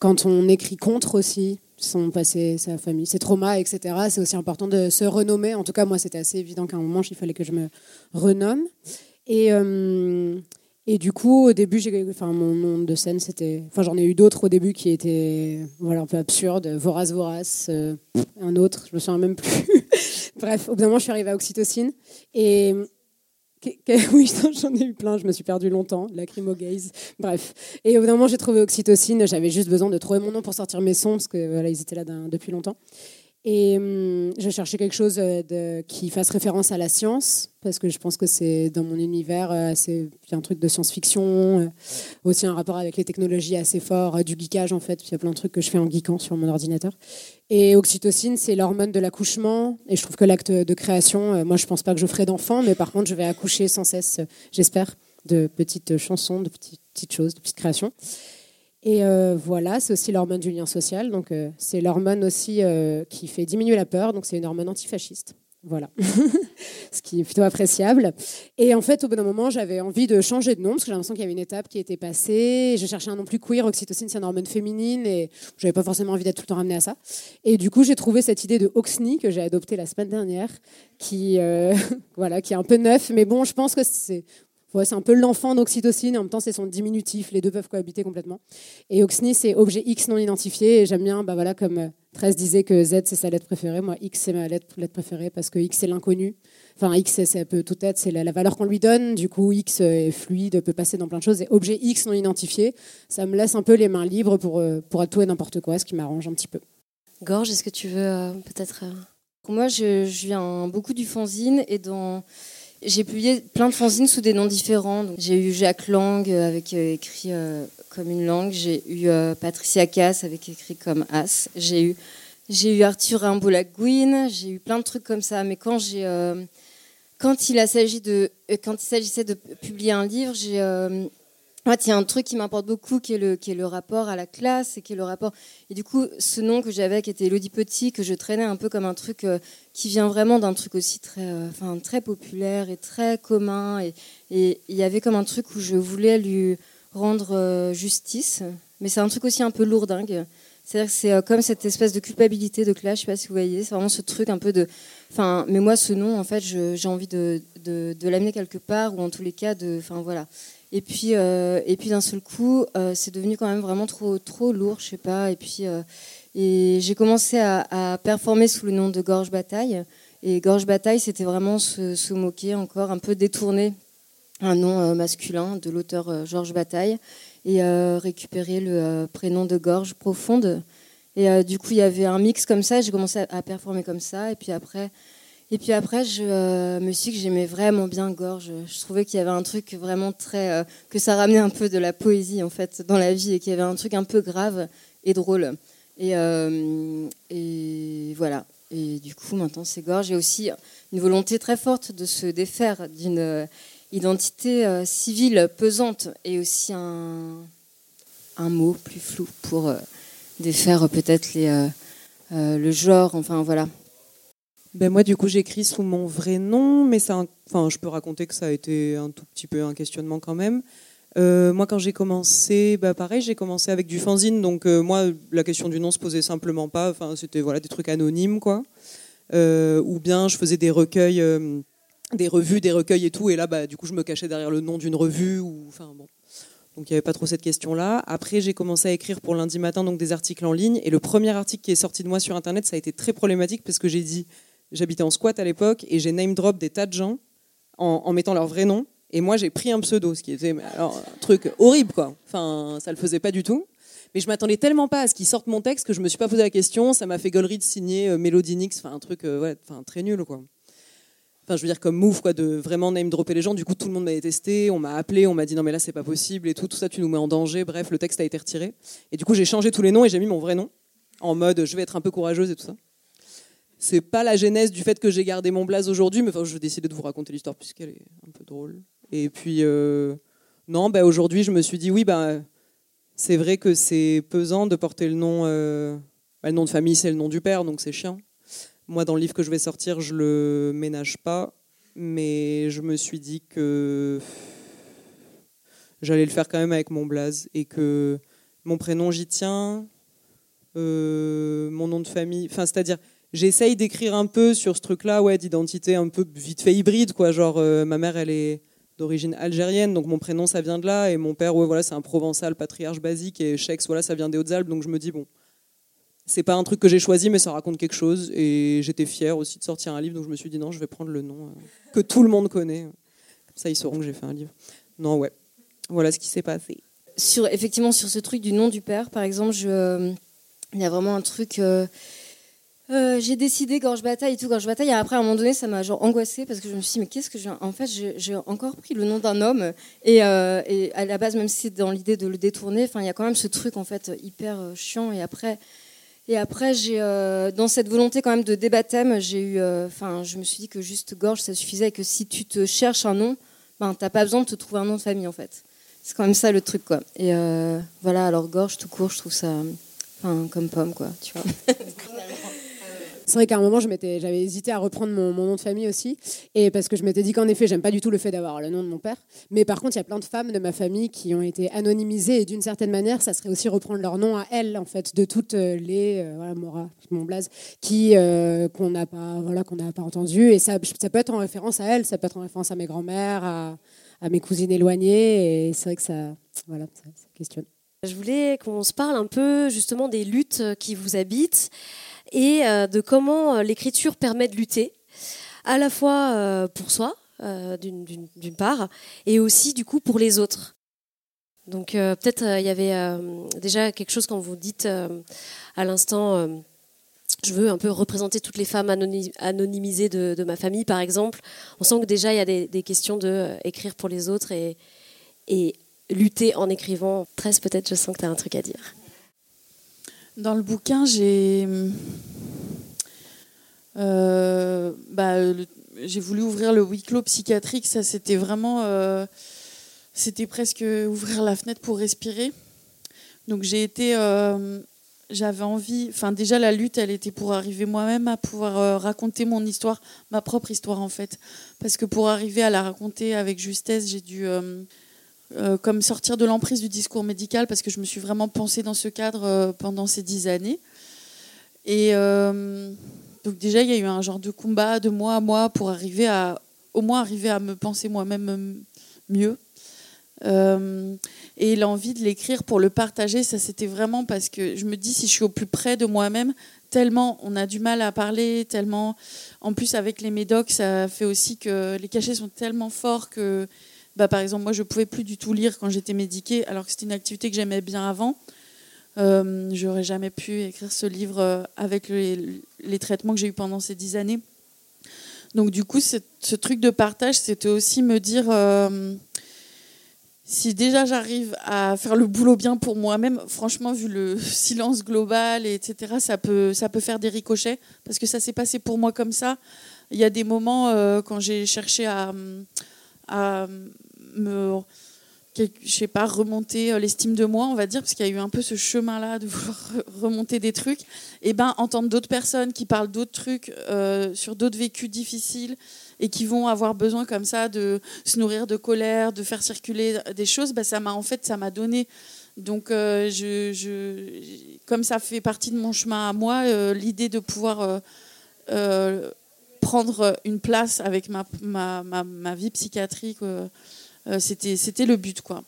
quand on écrit contre aussi, son passé, sa famille, ses traumas, etc. C'est aussi important de se renommer. En tout cas, moi, c'était assez évident qu'à un moment, il fallait que je me renomme. Et, et du coup, au début, j'ai, enfin, mon nom de scène, c'était. Enfin, j'en ai eu d'autres au début qui étaient voilà, un peu absurdes. Vorace, Vorace, euh, un autre, je me souviens même plus. Bref, au bout d'un moment, je suis arrivée à Oxytocine. Et. Oui, j'en ai eu plein, je me suis perdue longtemps, lacrymo gaze, bref. Et au bout d'un moment, j'ai trouvé Oxytocine, j'avais juste besoin de trouver mon nom pour sortir mes sons, parce que voilà, ils étaient là depuis longtemps. Et hum, je cherchais quelque chose euh, qui fasse référence à la science, parce que je pense que c'est dans mon univers, euh, c'est un truc de science-fiction, euh, aussi un rapport avec les technologies assez fort, du geekage en fait. Il y a plein de trucs que je fais en geekant sur mon ordinateur. Et oxytocine, c'est l'hormone de l'accouchement. Et je trouve que l'acte de création, moi je pense pas que je ferai d'enfant, mais par contre je vais accoucher sans cesse, j'espère, de petites chansons, de petites, petites choses, de petites créations. Et euh, voilà, c'est aussi l'hormone du lien social. Donc, euh, c'est l'hormone aussi euh, qui fait diminuer la peur. Donc, c'est une hormone antifasciste. Voilà. Ce qui est plutôt appréciable. Et en fait, au bout d'un moment, j'avais envie de changer de nom parce que j'ai l'impression qu'il y avait une étape qui était passée. Je cherchais un nom plus queer. Oxytocine, c'est une hormone féminine et j'avais pas forcément envie d'être tout le temps ramenée à ça. Et du coup, j'ai trouvé cette idée de Oxney que j'ai adoptée la semaine dernière, qui, voilà, qui est un peu neuf. Mais bon, je pense que c'est C'est un peu l'enfant d'oxytocine en même temps c'est son diminutif. Les deux peuvent cohabiter complètement. Et Oxney, c'est objet X non identifié. Et j'aime bien, bah voilà, comme euh, 13 disait que Z c'est sa lettre préférée, moi X c'est ma lettre, préférée parce que X c'est l'inconnu. Enfin, X ça peut tout être, c'est la, valeur qu'on lui donne. Du coup, X est fluide, peut passer dans plein de choses. Et objet X non identifié, ça me laisse un peu les mains libres pour, euh, pour tout et n'importe quoi, ce qui m'arrange un petit peu. Gorge, est-ce que tu veux euh, peut-être. euh, moi, je, je viens beaucoup du fanzine et dans... j'ai publié plein de fanzines sous des noms différents. J'ai eu Jacques Lang euh, avec euh, écrit euh, comme une langue. J'ai eu Patricia Cass avec écrit comme As. J'ai eu, Arthur Rimbaud Lagouine. J'ai eu plein de trucs comme ça. Mais quand j'ai, quand il a s'agi de, quand il s'agissait de publier un livre, j'ai en il y a un truc qui m'importe beaucoup, qui est, le, rapport à la classe, et qui est le rapport. Et du coup, ce nom que j'avais, qui était Elodie Petit, que je traînais un peu comme un truc euh, qui vient vraiment d'un truc aussi très, euh, enfin, très populaire et très commun. Et il y avait comme un truc où je voulais lui rendre euh, justice, mais c'est un truc aussi un peu lourdingue. C'est-à-dire que c'est comme cette espèce de culpabilité de classe, je sais pas si vous voyez, c'est vraiment ce truc un peu de. Enfin, mais moi, ce nom, en fait, j'ai envie de, de, de l'amener quelque part, ou en tous les cas, de. Enfin, voilà. Et puis, euh, et puis d'un seul coup, euh, c'est devenu quand même vraiment trop, trop lourd, je sais pas. Et puis, euh, et j'ai commencé à, performer sous le nom de Gorge Bataille. Et Gorge Bataille, c'était vraiment se, moquer encore, un peu détourner un nom masculin de l'auteur Georges Bataille et récupérer le prénom de Gorge Profonde. Et du coup, il y avait un mix comme ça. J'ai commencé à, à performer comme ça. Et puis après, et puis après, je euh, me suis dit que j'aimais vraiment bien Gorge. Je trouvais qu'il y avait un truc vraiment très. euh, que ça ramenait un peu de la poésie, en fait, dans la vie et qu'il y avait un truc un peu grave et drôle. Et, euh, voilà. Et du coup, maintenant, c'est Gorge. Et aussi une volonté très forte de se défaire d'une identité civile pesante et aussi un, un mot plus flou pour défaire peut-être les, le genre. Enfin, voilà. Ben moi, du coup, j'écris sous mon vrai nom, mais ça, enfin, je peux raconter que ça a été un tout petit peu un questionnement quand même. Euh, moi, quand j'ai commencé, bah, pareil, j'ai commencé avec du fanzine, donc euh, moi, la question du nom se posait simplement pas. Enfin, c'était voilà des trucs anonymes, quoi. Euh, ou bien je faisais des recueils, des revues, des recueils et tout, et là, bah, du coup, je me cachais derrière le nom d'une revue, ou enfin bon. Donc il n'y avait pas trop cette question-là. Après, j'ai commencé à écrire pour lundi matin donc des articles en ligne. Et le premier article qui est sorti de moi sur Internet, ça a été très problématique parce que j'ai dit, j'habitais en squat à l'époque et j'ai name drop des tas de gens en, mettant leur vrai nom. Et moi, j'ai pris un pseudo, ce qui était un truc horrible, quoi. Enfin, ça le faisait pas du tout. Mais je m'attendais tellement pas à ce qu'ils sortent mon texte que je me suis pas posé la question. Ça m'a fait gaulerie de signer euh, Melody Nix, enfin un truc, euh, enfin très nul, quoi. Enfin, je veux dire comme move, quoi, de vraiment name dropper les gens. Du coup, tout le monde m'a détesté, on m'a appelé, on m'a dit non mais là c'est pas possible et tout, tout ça tu nous mets en danger. Bref, le texte a été retiré. Et du coup, j'ai changé tous les noms et j'ai mis mon vrai nom en mode je vais être un peu courageuse et tout ça. C'est pas la genèse du fait que j'ai gardé mon blaze aujourd'hui, mais enfin, je vais décider de vous raconter l'histoire puisqu'elle est un peu drôle. Et puis, euh, non, bah, aujourd'hui, je me suis dit, oui, bah, c'est vrai que c'est pesant de porter le nom. euh, bah, le nom de famille, c'est le nom du père, donc c'est chiant. Moi, dans le livre que je vais sortir, je le ménage pas, mais je me suis dit que j'allais le faire quand même avec mon blaze et que mon prénom, j'y tiens. euh, mon nom de famille, enfin, c'est-à-dire, j'essaye d'écrire un peu sur ce truc-là, ouais, d'identité un peu vite fait hybride, quoi. Genre, euh, ma mère, elle est d'origine algérienne, donc mon prénom ça vient de là, et mon père, ouais, voilà, c'est un provençal patriarche basique, et Chex, voilà, ça vient des Hautes-Alpes, donc je me dis bon, c'est pas un truc que j'ai choisi, mais ça raconte quelque chose, et j'étais fière aussi de sortir un livre, donc je me suis dit non, je vais prendre le nom euh, que tout le monde connaît, ça ils sauront que j'ai fait un livre. Non, ouais, voilà ce qui s'est passé. sur, effectivement, sur ce truc du nom du père, par exemple, je, il y a vraiment un truc. euh, euh, j'ai décidé gorge bataille et tout. Gorge bataille et après à un moment donné ça m'a genre angoissée parce que je me suis dit mais qu'est-ce que j'ai en fait j'ai encore pris le nom d'un homme et, euh, et à la base même si c'est dans l'idée de le détourner il y a quand même ce truc en fait hyper euh, chiant et après et après j'ai dans cette volonté quand même de débattème j'ai eu enfin je me suis dit que juste gorge ça suffisait et que si tu te cherches un nom ben t'as pas besoin de te trouver un nom de famille en fait. C'est quand même ça le truc quoi. Et voilà alors gorge tout court je trouve ça enfin comme pomme quoi tu vois C'est vrai qu'à un moment, j'avais hésité à reprendre mon, nom de famille aussi, et parce que je m'étais dit qu'en effet, j'aime pas du tout le fait d'avoir le nom de mon père. Mais par contre, il y a plein de femmes de ma famille qui ont été anonymisées, et d'une certaine manière, ça serait aussi reprendre leur nom à elles, en fait, de toutes euh, les, euh, voilà, Mora, mon blaze, euh, qu'on n'a pas, voilà, qu'on n'a pas entendu, et ça, ça peut être en référence à elles, ça peut être en référence à mes grands-mères, à, à mes cousines éloignées, et c'est vrai que ça, voilà, ça, ça questionne. Je voulais qu'on se parle un peu justement des luttes qui vous habitent et euh, de comment euh, l'écriture permet de lutter, à la fois euh, pour soi, d'une- part, et aussi du coup pour les autres. Donc peut-être il y avait déjà quelque chose quand vous dites à l'instant, je veux un peu représenter toutes les femmes anony- anonymisées de, ma famille, par exemple. On sent que déjà il y a des, questions de pour les autres et, lutter en écrivant. Tresse, peut-être, je sens que tu as un truc à dire. Dans le bouquin, j'ai euh, bah, voulu ouvrir le huis clos psychiatrique. Ça, c'était vraiment, euh, c'était presque ouvrir la fenêtre pour respirer. Donc j'ai été, euh, j'avais envie. Enfin, déjà la lutte, elle était pour arriver moi-même à pouvoir raconter mon histoire, ma propre histoire en fait. Parce que pour arriver à la raconter avec justesse, j'ai dû euh, comme sortir de l'emprise du discours médical parce que je me suis vraiment pensée dans ce cadre euh, pendant ces dix années. Et euh, donc déjà, il y a eu un genre de combat de moi à moi pour arriver à au moins arriver à me penser moi-même mieux. Et l'envie de l'écrire pour le partager, ça c'était vraiment parce que je me dis si je suis au plus près de moi-même, tellement on a du mal à parler, tellement en plus avec les médocs, ça fait aussi que les cachets sont tellement forts que bah, par exemple, moi, je pouvais plus du tout lire quand j'étais médiquée, alors que c'était une activité que j'aimais bien avant. Euh, J'aurais jamais pu écrire ce livre euh, avec les, traitements que j'ai eu pendant ces dix années. Donc, du coup, ce, truc de partage, c'était aussi me dire euh, si déjà j'arrive à faire le boulot bien pour moi-même, franchement, vu le silence global, et etc., ça peut, ça peut faire des ricochets, parce que ça s'est passé pour moi comme ça. Il y a des moments euh, quand j'ai cherché à à me je sais pas remonter euh, l'estime de moi on va dire parce qu'il y a eu un peu ce chemin là de vouloir remonter des trucs. Et ben entendre d'autres personnes qui parlent d'autres trucs euh, sur d'autres vécus difficiles et qui vont avoir besoin comme ça de se nourrir de colère de faire circuler des choses ben, ça m'a en fait ça m'a donné. Donc euh, je, comme ça fait partie de mon chemin à moi l'idée de pouvoir prendre une place avec ma, ma, ma, ma vie psychiatrique, euh, euh, c'était, le but. Quoi.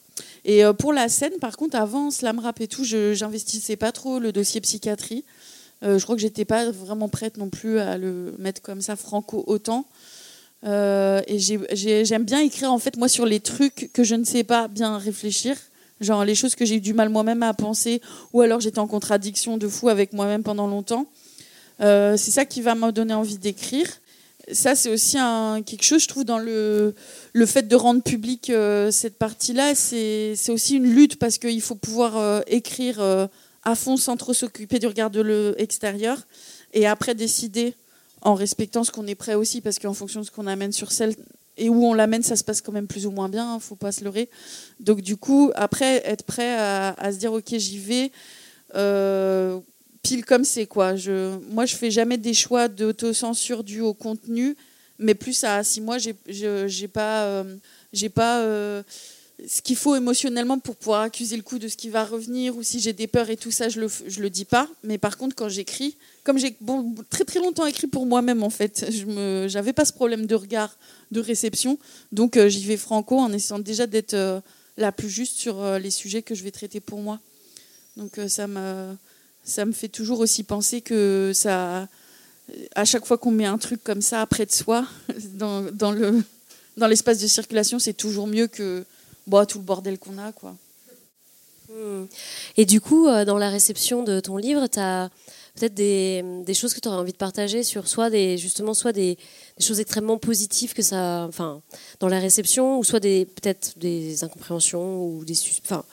Et euh, pour la scène, par contre, avant slam rap et tout, je j'investissais pas trop le dossier psychiatrie. Euh, je crois que j'étais pas vraiment prête non plus à le mettre comme ça franco autant. Euh, et j'ai- j'ai- j'aime bien écrire en fait moi sur les trucs que je ne sais pas bien réfléchir, genre les choses que j'ai eu du mal moi-même à penser, ou alors j'étais en contradiction de fou avec moi-même pendant longtemps. Euh, c'est ça qui va me donner envie d'écrire. Ça, c'est aussi quelque chose, je trouve, dans le, le fait de rendre public euh, cette partie-là, c'est aussi une lutte parce qu'il faut pouvoir euh, écrire euh, à fond sans trop s'occuper du regard de l'extérieur et après décider en respectant ce qu'on est prêt aussi parce qu'en fonction de ce qu'on amène sur scène et où on l'amène, ça se passe quand même plus ou moins bien, hein, faut pas se leurrer. Donc du coup, après, être prêt à se dire, ok, j'y vais. Pile comme c'est quoi. Je, moi, je fais jamais des choix d'autocensure dus au contenu, mais plus à si moi j'ai j'ai pas euh, j'ai pas euh, ce qu'il faut émotionnellement pour pouvoir accuser le coup de ce qui va revenir ou si j'ai des peurs et tout ça, je le je le dis pas. Mais par contre, quand j'écris, comme j'ai très très longtemps écrit pour moi-même en fait, je me j'avais pas ce problème de regard, de réception, donc euh, j'y vais franco en essayant déjà d'être la plus juste sur les sujets que je vais traiter pour moi. Donc ça me ça me fait toujours aussi penser que ça, à chaque fois qu'on met un truc comme ça près de soi, dans, dans le dans l'espace de circulation, c'est toujours mieux que bon, tout le bordel qu'on a. Quoi. Hmm. Et du coup, euh, dans la réception de ton livre, tu as peut-être des, des choses que tu aurais envie de partager sur soit des, justement, soit des, des choses extrêmement positives que ça, enfin, dans la réception, ou soit des, peut-être des incompréhensions ou des, sus- enfin,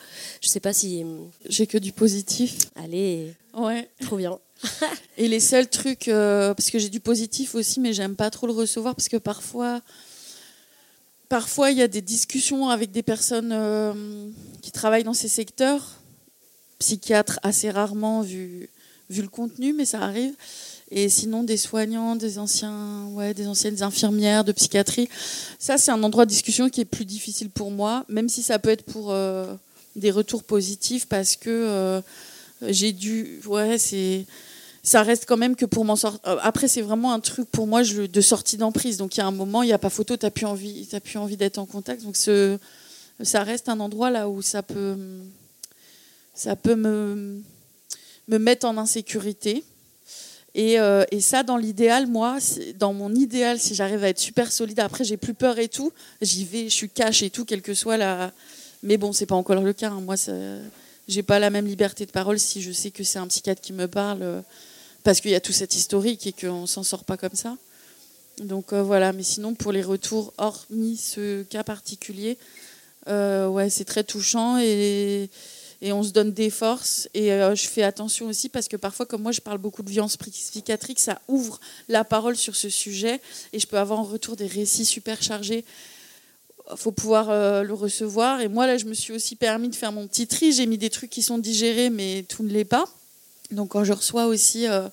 je sais pas si. J'ai que du positif. Allez, Ouais. trop bien. Et les seuls trucs, euh, parce que j'ai du positif aussi, mais j'aime pas trop le recevoir parce que parfois, parfois il y a des discussions avec des personnes euh, qui travaillent dans ces secteurs, psychiatres assez rarement vu, vu le contenu, mais ça arrive. Et sinon des soignants, des anciens, ouais, des anciennes infirmières de psychiatrie. Ça c'est un endroit de discussion qui est plus difficile pour moi, même si ça peut être pour euh, des retours positifs parce que j'ai dû, ouais, c'est ça reste quand même que pour m'en sortir. Après, c'est vraiment un truc pour moi de sortie d'emprise. Donc, il y a un moment, il n'y a pas photo, tu n'as plus envie, t'as plus envie d'être en contact. Donc, ça reste un endroit là où ça peut, ça peut me, me mettre en insécurité. Et, euh, et ça, dans l'idéal, moi, dans mon idéal, si j'arrive à être super solide, après, j'ai plus peur et tout, j'y vais, je suis cash et tout, quelle que soit la. Mais bon, c'est pas encore le cas. hein. Moi, j'ai pas la même liberté de parole si je sais que c'est un psychiatre qui me parle euh, parce qu'il y a tout cet historique et qu'on s'en sort pas comme ça. Donc euh, voilà, mais sinon pour les retours, hormis ce cas particulier, euh, ouais, c'est très touchant et, on se donne des forces. Et je fais attention aussi parce que parfois, comme moi, je parle beaucoup de violence psychiatrique, ça ouvre la parole sur ce sujet et je peux avoir en retour des récits super chargés faut pouvoir euh, le recevoir. Et moi, là, je me suis aussi permis de faire mon petit tri. J'ai mis des trucs qui sont digérés, mais tout ne l'est pas. Donc, quand je reçois aussi euh,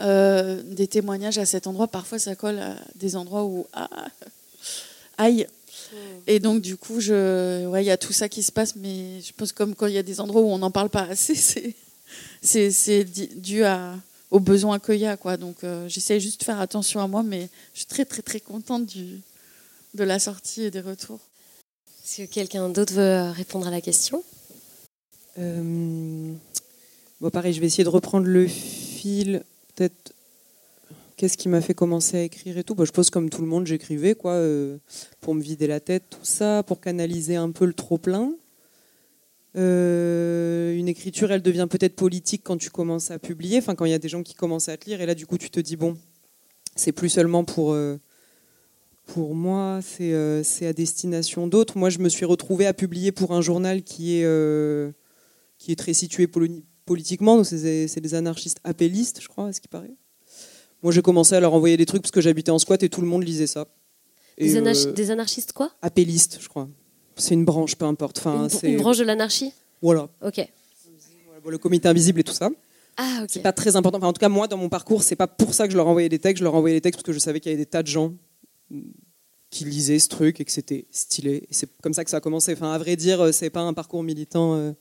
euh, des témoignages à cet endroit, parfois ça colle à des endroits où. ah, aïe! Et donc, du coup, je- ouais, il y a tout ça qui se passe, mais je pense comme quand il y a des endroits où on n'en parle pas assez, c'est, c'est, c'est di- dû à, aux besoins qu'il y a. Quoi. Donc, j'essaie juste de faire attention à moi, mais je suis très, très, très contente du, de la sortie et des retours. Est-ce que quelqu'un d'autre veut répondre à la question? Euh, bon, pareil, je vais essayer de reprendre le fil. Peut-être, qu'est-ce qui m'a fait commencer à écrire et tout? Bah, Je pense comme tout le monde, j'écrivais quoi, euh, pour me vider la tête, tout ça, pour canaliser un peu le trop-plein. Euh, une écriture, elle devient peut-être politique quand tu commences à publier, enfin quand il y a des gens qui commencent à te lire, et là du coup tu te dis bon, c'est plus seulement pour euh, pour moi, c'est euh, à destination d'autres. Moi, je me suis retrouvée à publier pour un journal qui est euh, qui est très situé poli- politiquement. C'est des anarchistes appellistes, je crois, à ce qui paraît. Moi, j'ai commencé à leur envoyer des trucs parce que j'habitais en squat et tout le monde lisait ça. Et, des, anarchi- euh, des anarchistes quoi? Appellistes, je crois. C'est une branche, peu importe. Enfin, une, une branche de l'anarchie? Voilà. Ok. Le comité invisible et tout ça. Ah, ok. C'est pas très important. Enfin, en tout cas, moi, dans mon parcours, c'est pas pour ça que je leur envoyais des textes. Je leur envoyais des textes parce que je savais qu'il y avait des tas de gens qui lisaient ce truc et que c'était stylé. C'est comme ça que ça a commencé. Enfin, à vrai dire, euh, c'est pas un parcours militant euh,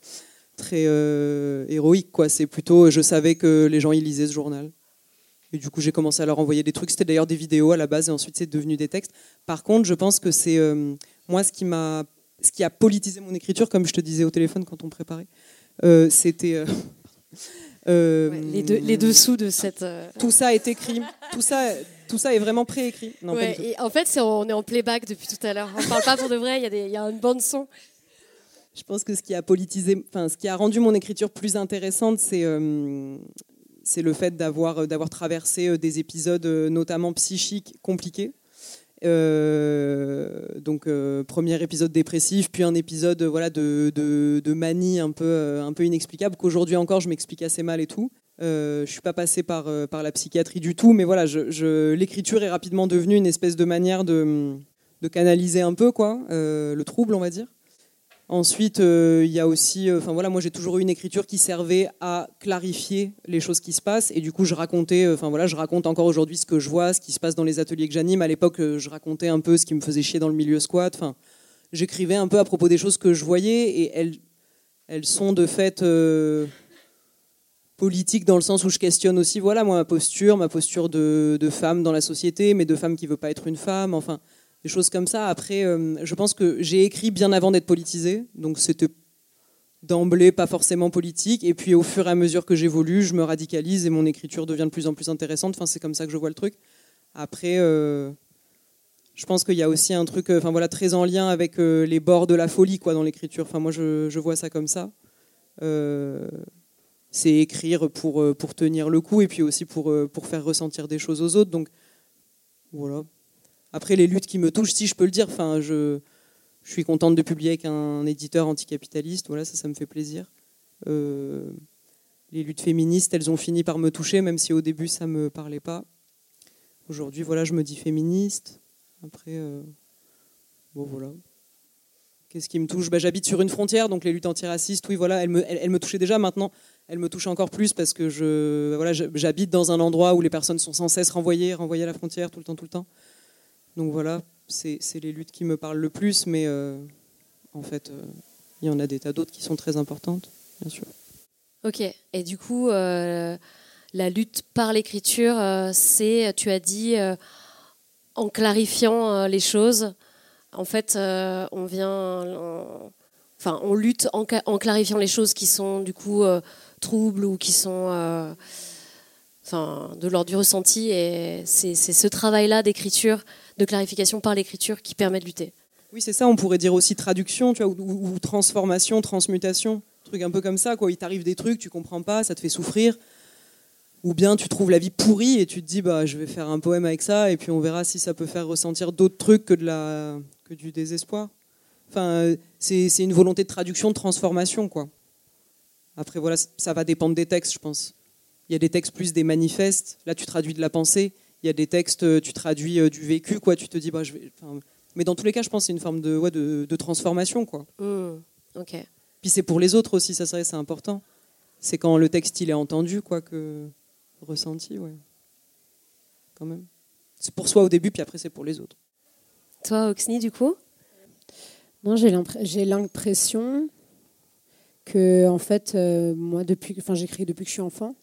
très euh, héroïque, quoi. C'est plutôt, je savais que les gens ils lisaient ce journal. Et du coup, j'ai commencé à leur envoyer des trucs. C'était d'ailleurs des vidéos à la base et ensuite c'est devenu des textes. Par contre, je pense que c'est euh, moi ce qui m'a Ce qui a politisé mon écriture, comme je te disais au téléphone quand on préparait, c'était. Ouais, les, deux, les dessous de cette. Tout ça est écrit. Tout ça, tout ça est vraiment préécrit. Ouais, et en fait, on est en playback depuis tout à l'heure. On parle pas pour de vrai, il y, a des- il y a une bande son. Je pense que ce qui a politisé, enfin, ce qui a rendu mon écriture plus intéressante, c'est euh, c'est le fait d'avoir d'avoir traversé euh, des épisodes, euh, notamment psychiques, compliqués. Euh, donc euh, premier épisode dépressif, puis un épisode voilà de, de, manie un peu euh, un peu inexplicable qu'aujourd'hui encore je m'explique assez mal et tout. Euh, je suis pas passé par par la psychiatrie du tout, mais voilà, l'écriture est rapidement devenue une espèce de manière de de canaliser un peu quoi le trouble, on va dire. Ensuite, euh, il y a aussi, euh, enfin voilà, moi j'ai toujours eu une écriture qui servait à clarifier les choses qui se passent, et du coup je racontais, euh, enfin voilà, je raconte encore aujourd'hui ce que je vois, ce qui se passe dans les ateliers que j'anime. À l'époque, je racontais un peu ce qui me faisait chier dans le milieu squat. Enfin, j'écrivais un peu à propos des choses que je voyais, et elles, elles sont de fait politiques dans le sens où je questionne aussi, voilà, moi ma posture, ma posture de, de femme dans la société, mais de femme qui veut pas être une femme, enfin des choses comme ça. Après, euh, je pense que j'ai écrit bien avant d'être politisé, donc c'était d'emblée pas forcément politique. Et puis au fur et à mesure que j'évolue, je me radicalise et mon écriture devient de plus en plus intéressante. Enfin, c'est comme ça que je vois le truc. Après, euh, je pense qu'il y a aussi un truc, euh, enfin voilà, très en lien avec les bords de la folie, quoi, dans l'écriture. Enfin, moi, je, vois ça comme ça. C'est écrire pour, pour tenir le coup et puis aussi pour, pour faire ressentir des choses aux autres. Donc voilà. Après, les luttes qui me touchent, si je peux le dire, enfin, je, suis contente de publier avec un éditeur anticapitaliste. Voilà, ça, ça me fait plaisir. Euh, les luttes féministes, elles ont fini par me toucher, même si au début, ça ne me parlait pas. Aujourd'hui, voilà, je me dis féministe. Après, euh, bon, voilà. Qu'est-ce qui me touche? Bah, J'habite sur une frontière, donc les luttes antiracistes, oui, voilà, elles me, touchaient déjà. Maintenant, elles me touchent encore plus parce que je, voilà, j'habite dans un endroit où les personnes sont sans cesse renvoyées, renvoyées à la frontière tout le temps, tout le temps. Donc voilà, c'est les luttes qui me parlent le plus, mais euh, en fait, euh, il y en a des tas d'autres qui sont très importantes, bien sûr. Ok, et du coup, euh, la lutte par l'écriture, c'est, tu as dit, en clarifiant les choses, en fait, on vient, enfin, on lutte en, clarifiant les choses qui sont du coup troubles ou qui sont, enfin, de l'ordre du ressenti, et c'est ce travail-là d'écriture, de clarification par l'écriture qui permet de lutter. Oui, c'est ça, on pourrait dire aussi traduction, tu vois, ou, transformation, transmutation, truc un peu comme ça, quoi. Il t'arrive des trucs, tu comprends pas, ça te fait souffrir. Ou bien tu trouves la vie pourrie et tu te dis, bah, je vais faire un poème avec ça, et puis on verra si ça peut faire ressentir d'autres trucs que, de la, que du désespoir. Enfin, c'est une volonté de traduction, de transformation, quoi. Après, voilà, ça va dépendre des textes, je pense. Il y a des textes plus des manifestes, là tu traduis de la pensée. Il y a des textes, euh, tu traduis euh, du vécu, quoi. Tu te dis, bah, je vais. enfin, mais dans tous les cas, je pense que c'est une forme de, ouais, de, de transformation, quoi. Hmm, ok. Puis c'est pour les autres aussi, ça c'est c'est important. C'est quand le texte il est entendu, quoi, que ressenti, ouais. Quand même. C'est pour soi au début, puis après c'est pour les autres. Toi, Oxny, du coup? Non, j'ai l'impr- j'ai l'impression que, en fait, euh, moi, depuis, enfin, j'écris depuis que je suis enfant.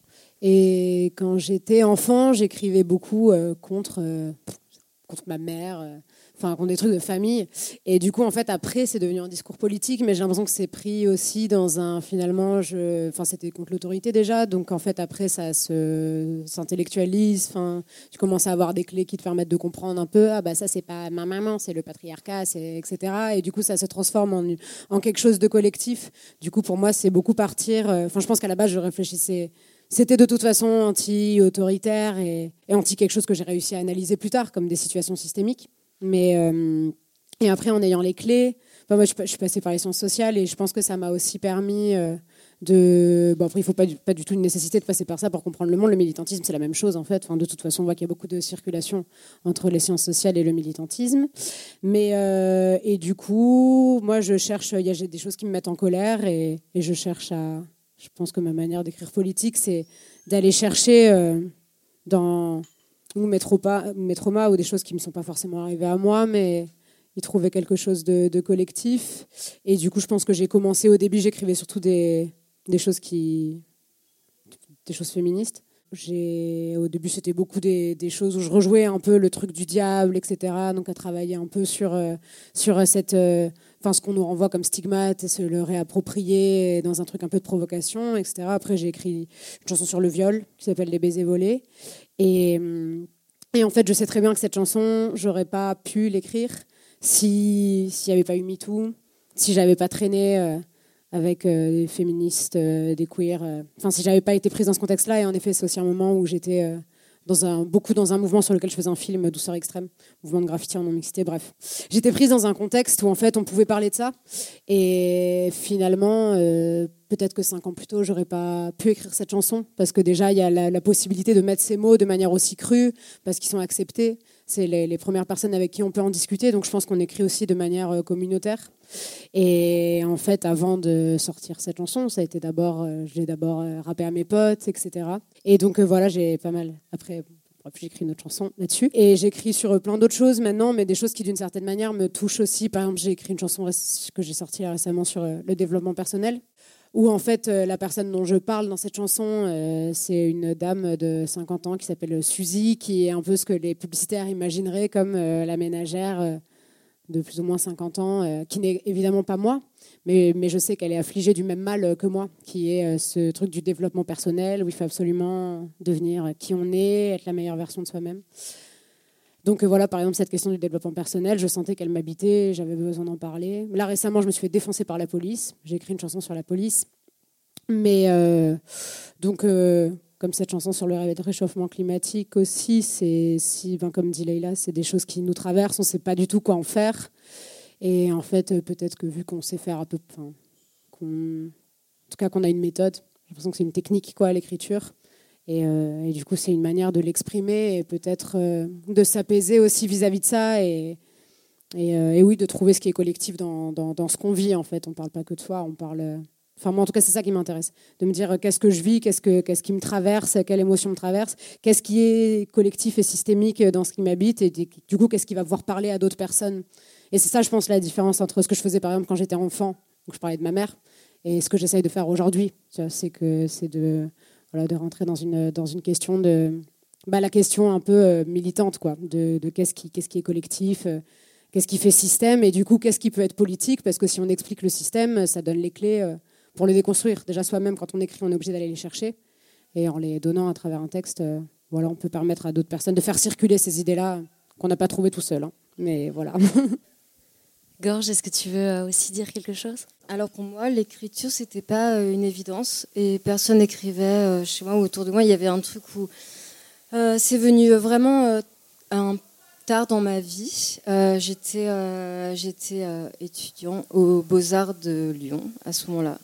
Et quand j'étais enfant, j'écrivais beaucoup euh, contre, euh, contre ma mère, euh, enfin, contre des trucs de famille. Et du coup, en fait, après, c'est devenu un discours politique, mais j'ai l'impression que c'est pris aussi dans un, finalement, enfin, c'était contre l'autorité déjà. Donc, en fait, après, ça se s'intellectualise. Enfin, tu commences à avoir des clés qui te permettent de comprendre un peu ah bah ça c'est pas ma maman c'est le patriarcat etc et du coup ça se transforme en, quelque chose de collectif du coup pour moi c'est beaucoup partir enfin je pense qu'à la base je réfléchissais c'était de toute façon anti-autoritaire et, et anti quelque chose que j'ai réussi à analyser plus tard comme des situations systémiques. Mais euh, et après en ayant les clés enfin, moi je, suis passée par les sciences sociales et je pense que ça m'a aussi permis euh, de bon après il faut pas du, tout une nécessité de passer par ça pour comprendre le monde. Le militantisme c'est la même chose en fait. Enfin, de toute façon on voit qu'il y a beaucoup de circulation entre les sciences sociales et le militantisme. Mais euh, et du coup moi je cherche il y a des choses qui me mettent en colère et je cherche à je pense que ma manière d'écrire politique c'est d'aller chercher euh, dans ou mes, traumas, ou des choses qui ne me sont pas forcément arrivées à moi mais y trouver quelque chose de, collectif et du coup je pense que j'ai commencé au début j'écrivais surtout des choses qui des choses féministes au début, c'était beaucoup des, choses où je rejouais un peu le truc du diable, etc. Donc, à travailler un peu sur, euh, sur cette, euh, ce qu'on nous renvoie comme stigmate et se le réapproprier dans un truc un peu de provocation, etc. Après, j'ai écrit une chanson sur le viol qui s'appelle Les baisers volés. Et, en fait, je sais très bien que cette chanson, j'aurais pas pu l'écrire s'il n'y avait pas eu MeToo, si j'avais pas traîné. Euh, avec euh, des féministes, euh, des queers. Enfin, si j'avais pas été prise dans ce contexte-là, et en effet, c'est aussi un moment où j'étais dans un, beaucoup dans un mouvement sur lequel je faisais un film, Douceur extrême, mouvement de graffiti en non-mixité, bref. J'étais prise dans un contexte où en fait on pouvait parler de ça. Et finalement, peut-être que cinq ans plus tôt, j'aurais pas pu écrire cette chanson, parce que déjà, il y a la, possibilité de mettre ces mots de manière aussi crue, parce qu'ils sont acceptés. C'est les, les, premières personnes avec qui on peut en discuter, donc je pense qu'on écrit aussi de manière communautaire. Et en fait, avant de sortir cette chanson, ça a été d'abord, euh, j'ai d'abord euh, rappé à mes potes, etc. Et donc euh, voilà, j'ai pas mal. Après, j'écris une autre chanson là-dessus. Et j'écris sur plein d'autres choses maintenant, mais des choses qui d'une certaine manière me touchent aussi. Par exemple, j'ai écrit une chanson que j'ai sortie récemment sur le développement personnel où en fait la personne dont je parle dans cette chanson, c'est une dame de 50 ans qui s'appelle Suzy, qui est un peu ce que les publicitaires imagineraient comme la ménagère de plus ou moins 50 ans, euh, qui n'est évidemment pas moi, mais, mais je sais qu'elle est affligée du même mal que moi, qui est euh, ce truc du développement personnel, où il faut absolument devenir qui on est, être la meilleure version de soi-même. Donc euh, voilà, par exemple, cette question du développement personnel, je sentais qu'elle m'habitait, j'avais besoin d'en parler. Là, récemment, je me suis fait défoncer par la police. J'ai écrit une chanson sur la police. Mais donc, comme cette chanson sur le réchauffement climatique aussi, c'est si, ben, comme dit Leïla, c'est des choses qui nous traversent, on ne sait pas du tout quoi en faire. Et en fait, euh, peut-être que vu qu'on sait faire un peu, enfin, en tout cas qu'on a une méthode, j'ai l'impression que c'est une technique quoi l'écriture. Et, euh, et, du coup, c'est une manière de l'exprimer et peut-être euh, de s'apaiser aussi vis-à-vis de ça et, et, et, oui, de trouver ce qui est collectif dans, dans, ce qu'on vit en fait. On ne parle pas que de soi, on parle Enfin, moi, en tout cas, c'est ça qui m'intéresse. De me dire euh, qu'est-ce que je vis, qu'est-ce, que, qu'est-ce qui me traverse, quelle émotion me traverse, qu'est-ce qui est collectif et systémique dans ce qui m'habite, et du coup, qu'est-ce qui va pouvoir parler à d'autres personnes. Et c'est ça, je pense, la différence entre ce que je faisais, par exemple, quand j'étais enfant, où je parlais de ma mère, et ce que j'essaye de faire aujourd'hui. C'est que c'est de, de rentrer dans une, dans une question de. Bah, la question un peu euh, militante, quoi, de, qu'est-ce, qui, qu'est-ce qui est collectif, euh, qu'est-ce qui fait système, et du coup, qu'est-ce qui peut être politique, parce que si on explique le système, ça donne les clés pour les déconstruire. Déjà soi-même, quand on écrit, on est obligé d'aller les chercher. Et en les donnant à travers un texte, euh, voilà, on peut permettre à d'autres personnes de faire circuler ces idées-là qu'on n'a pas trouvées tout seul. Hein. Mais voilà. Gorge, est-ce que tu veux euh, aussi dire quelque chose? Alors pour moi, l'écriture, c'était pas euh, une évidence et personne n'écrivait chez moi ou autour de moi. Il y avait un truc où c'est venu vraiment un tard dans ma vie. j'étais j'étais étudiant aux Beaux-Arts de Lyon à ce moment-là.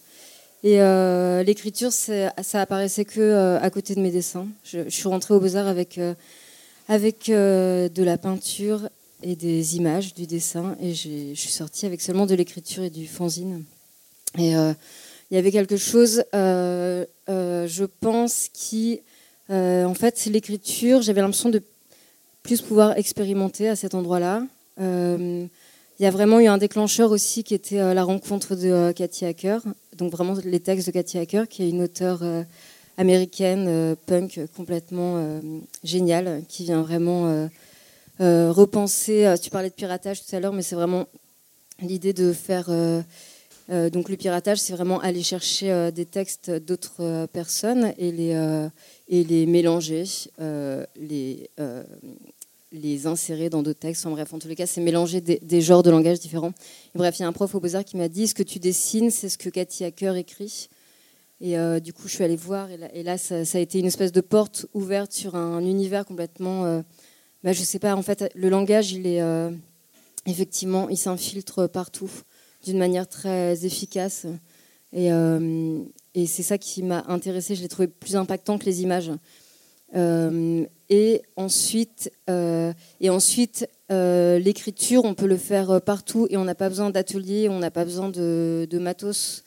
Et euh, l'écriture, ça apparaissait que euh, à côté de mes dessins. Je, suis rentrée au Beaux-Arts avec, euh, avec de la peinture et des images, du dessin, et je suis sortie avec seulement de l'écriture et du fanzine. Et il y avait quelque chose, je pense, qui, en fait, l'écriture, j'avais l'impression de plus pouvoir expérimenter à cet endroit-là. Il y a vraiment eu un déclencheur aussi qui était la rencontre de Cathy Hacker, donc vraiment les textes de Cathy Hacker, qui est une auteure euh, américaine euh, punk complètement euh, géniale, qui vient vraiment repenser. tu parlais de piratage tout à l'heure, mais c'est vraiment l'idée de faire. donc le piratage, c'est vraiment aller chercher des textes d'autres personnes et les, et les mélanger, les, les insérer dans d'autres textes. En bref, en tous les cas, c'est mélanger des, genres de langage différents. bref, il y a un prof au Beaux-Arts qui m'a dit ce que tu dessines, c'est ce que Cathy Hacker écrit. Et euh, du coup, je suis allée voir. Et là, ça, a été une espèce de porte ouverte sur un univers complètement. Euh, bah, je sais pas, en fait, le langage, il est. Euh, effectivement, il s'infiltre partout d'une manière très efficace. Et, et c'est ça qui m'a intéressée. Je l'ai trouvé plus impactant que les images. Euh, et ensuite, euh, ensuite euh, l'écriture, on peut le faire partout et on n'a pas besoin d'atelier, on n'a pas besoin de, matos.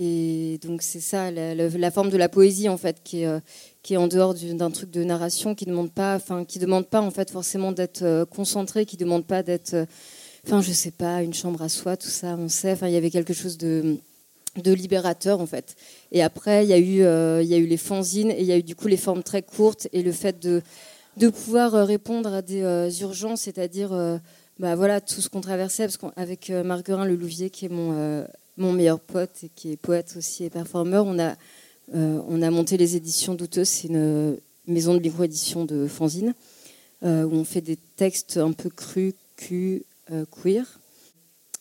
Et donc c'est ça, la, forme de la poésie en fait, qui est, qui est en dehors d'un truc de narration, qui demande pas, enfin, qui demande pas en fait forcément d'être concentré, qui demande pas d'être, enfin, je sais pas, une chambre à soi, tout ça, on sait. Enfin, il y avait quelque chose de de libérateur en fait. Et après, il y, a eu, euh, il y a eu les fanzines et il y a eu du coup les formes très courtes et le fait de, de pouvoir euh, répondre à des euh, urgences, c'est-à-dire bah, voilà, tout ce qu'on traversait, parce qu'avec Marguerin Le Louvier, qui est mon, mon meilleur pote qui est poète aussi et performeur, on a, on a monté les éditions douteuses, c'est une maison de micro-édition de fanzine, où on fait des textes un peu crus, cul, queer.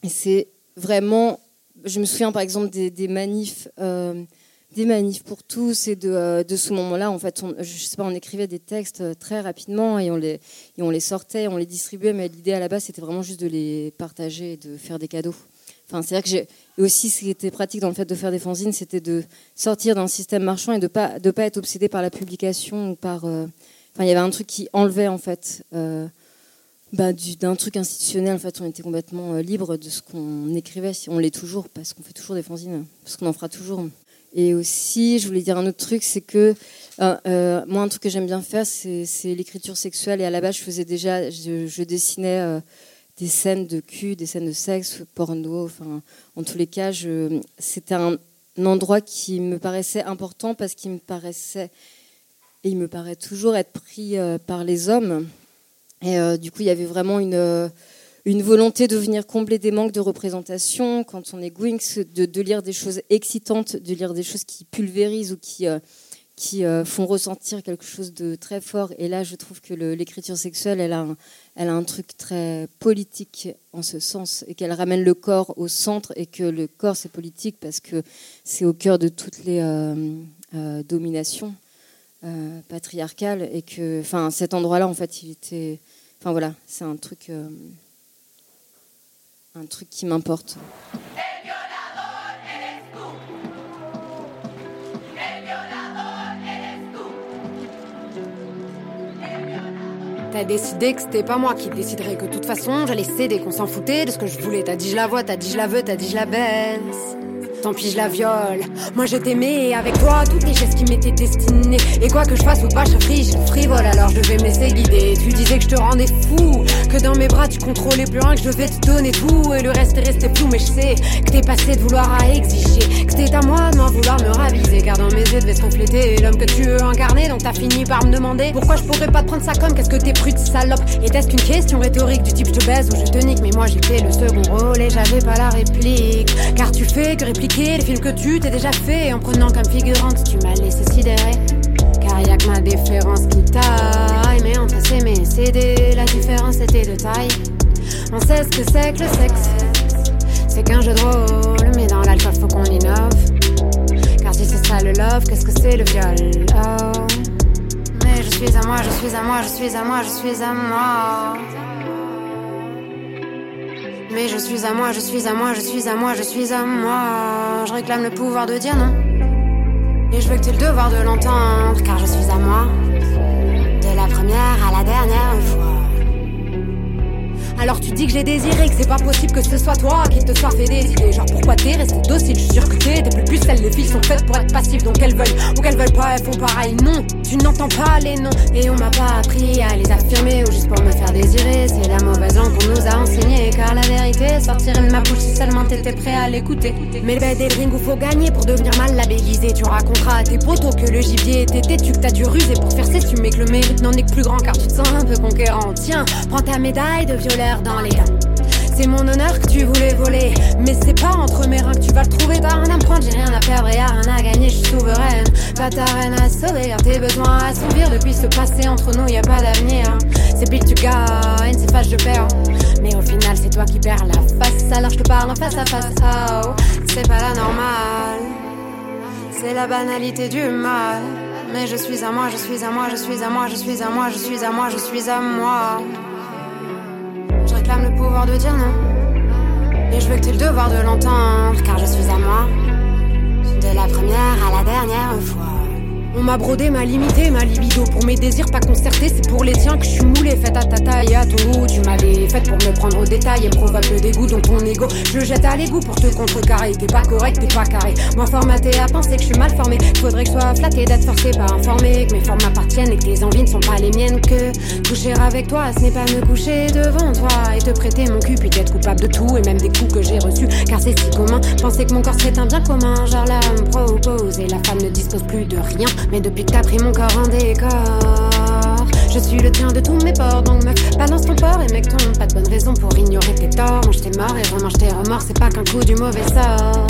Et c'est vraiment je me souviens par exemple des, manifs, euh, des manifs pour tous et de, euh, de ce moment-là. En fait, on, je sais pas, on écrivait des textes euh, très rapidement et on les, et on les sortait, on les distribuait, mais l'idée à la base c'était vraiment juste de les partager et de faire des cadeaux. Enfin, c'est vrai que j'ai aussi ce qui était pratique dans le fait de faire des fanzines, c'était de sortir d'un système marchand et de pas de pas être obsédé par la publication ou par. enfin, il y avait un truc qui enlevait en fait bah, d'un truc institutionnel, en fait, on était complètement euh, libre de ce qu'on écrivait. On l'est toujours, parce qu'on fait toujours des fanzines, parce qu'on en fera toujours. Et aussi, je voulais dire un autre truc, c'est que euh, euh, moi, un truc que j'aime bien faire, c'est l'écriture sexuelle. Et à la base, je faisais déjà, je, dessinais des scènes de cul, des scènes de sexe, porno. Enfin, en tous les cas, c'était un, endroit qui me paraissait important parce qu'il me paraissait, et il me paraît toujours être pris par les hommes. Et euh, du coup, il y avait vraiment une, euh, une volonté de venir combler des manques de représentation quand on est Gwinks, de, lire des choses excitantes, de lire des choses qui pulvérisent ou qui, euh, qui font ressentir quelque chose de très fort. Et là, je trouve que l'écriture sexuelle, elle a, un, elle a un truc très politique en ce sens, et qu'elle ramène le corps au centre, et que le corps, c'est politique parce que c'est au cœur de toutes les dominations. patriarcales et que enfin cet endroit là en fait il était Enfin voilà, c'est un truc, euh, un truc qui m'importe. T'as décidé que c'était pas moi qui déciderais que de toute façon j'allais céder, qu'on s'en foutait de ce que je voulais. T'as dit je la vois, t'as dit je la veux, t'as dit je la baisse. Tant pis, je la viole. Moi, je t'aimais et avec toi, toutes les gestes qui m'étaient destinés. Et quoi que je fasse ou pas, je frige, frivole, alors je devais me laisser guider. Tu disais que je te rendais fou, que dans mes bras tu contrôlais plus rien, que je devais te donner tout. Et le reste est resté flou, mais je sais que t'es passé de vouloir à exiger. Que c'était à moi de m'en vouloir me raviser. Car dans mes yeux devait se refléter l'homme que tu veux incarner. Donc t'as fini par me demander pourquoi je pourrais pas te prendre ça comme qu'est-ce que t'es prude salope? Était-ce qu'une question rhétorique du type je te baise ou je te nique? Mais moi j'étais le second rôle et j'avais pas la réplique. Car tu fais que répliquer les films que tu t'es déjà fait en prenant comme figurante, tu m'as laissé sidérer. Car y a que ma déférence qui taille. Mais entre s'aimer et céder, la différence était de taille. On sait ce que c'est que le sexe. C'est qu'un jeu de rôle, mais dans l'alcool faut qu'on innove. Car si c'est ça le love, qu'est-ce que c'est le viol? Oh. Mais je suis à moi, je suis à moi, je suis à moi, je suis à moi. Mais je suis à moi, je suis à moi, je suis à moi, je suis à moi. Je réclame le pouvoir de dire non. Et je veux que tu le devoir de l'entendre, car je suis à moi. De la première à la dernière fois. Alors tu dis que j'ai désiré, que c'est pas possible que ce soit toi qui te soit fait des idées. Genre pourquoi t'es resté docile, je suis sûr que t'es des plus pucelles. Les filles sont faites pour être passives, donc elles veulent ou qu'elles veulent pas, elles font pareil. Non, tu n'entends pas les noms. Et on m'a pas appris à les affirmer ou juste pour me faire désirer. C'est la mauvaise langue qu'on nous a enseigné. Car la vérité sortirait de ma bouche si seulement t'étais prêt à l'écouter. Mais le le ring où faut gagner pour devenir mal labellisé. Tu raconteras à tes potos que le gibier était têtu, que t'as dû ruser pour faire cessu, mais que le mérite n'en est que plus grand car tu te sens un peu conquérant. Tiens, prends ta médaille de violeur dans les dents. C'est mon honneur que tu voulais voler. Mais c'est pas entre mes reins que tu vas le trouver. T'as rien à me prendre, j'ai rien à perdre et y'a rien à gagner, je suis souveraine. Pas ta reine à sauver, tes besoins à assouvir. Depuis ce passé entre nous, y a pas d'avenir. C'est pile tu gagnes, c'est fâche je perds. Mais au final, c'est toi qui perds la face. Alors je te parle en face à face. Oh, c'est pas la normale. C'est la banalité du mal. Mais je suis à moi, je suis à moi, je suis à moi, je suis à moi, je suis à moi, je suis à moi réclame le pouvoir de dire non. Et je veux que tu aies le devoir de l'entendre, car je suis à moi. De la première à la dernière fois. On m'a brodé, m'a limité, ma libido. Pour mes désirs pas concertés, c'est pour les tiens que je suis moulé. Faites à ta taille à ton goût. Tu m'as fait pour me prendre au détail. Et provoque le dégoût dans ton ego. Je jette à l'égout pour te contrecarrer. T'es pas correct, t'es pas carré. Moi formaté à penser que je suis mal formé. Faudrait que je sois flatté d'être forcé, pas informé. Que mes formes m'appartiennent et que tes envies ne sont pas les miennes. Que coucher avec toi, ce n'est pas me coucher devant toi Et te prêter mon cul, puis d'être coupable de tout Et même des coups que j'ai reçus, car c'est si commun. Penser que mon corps serait un bien commun. Genre là, me propose Et la femme ne dispose plus de rien mais depuis que t'as pris mon corps en décor, je suis le tien de tous mes ports. Donc me balance ton port et mec, ton pas de bonne raison pour ignorer tes torts. Mange tes morts et remange tes remords, c'est pas qu'un coup du mauvais sort.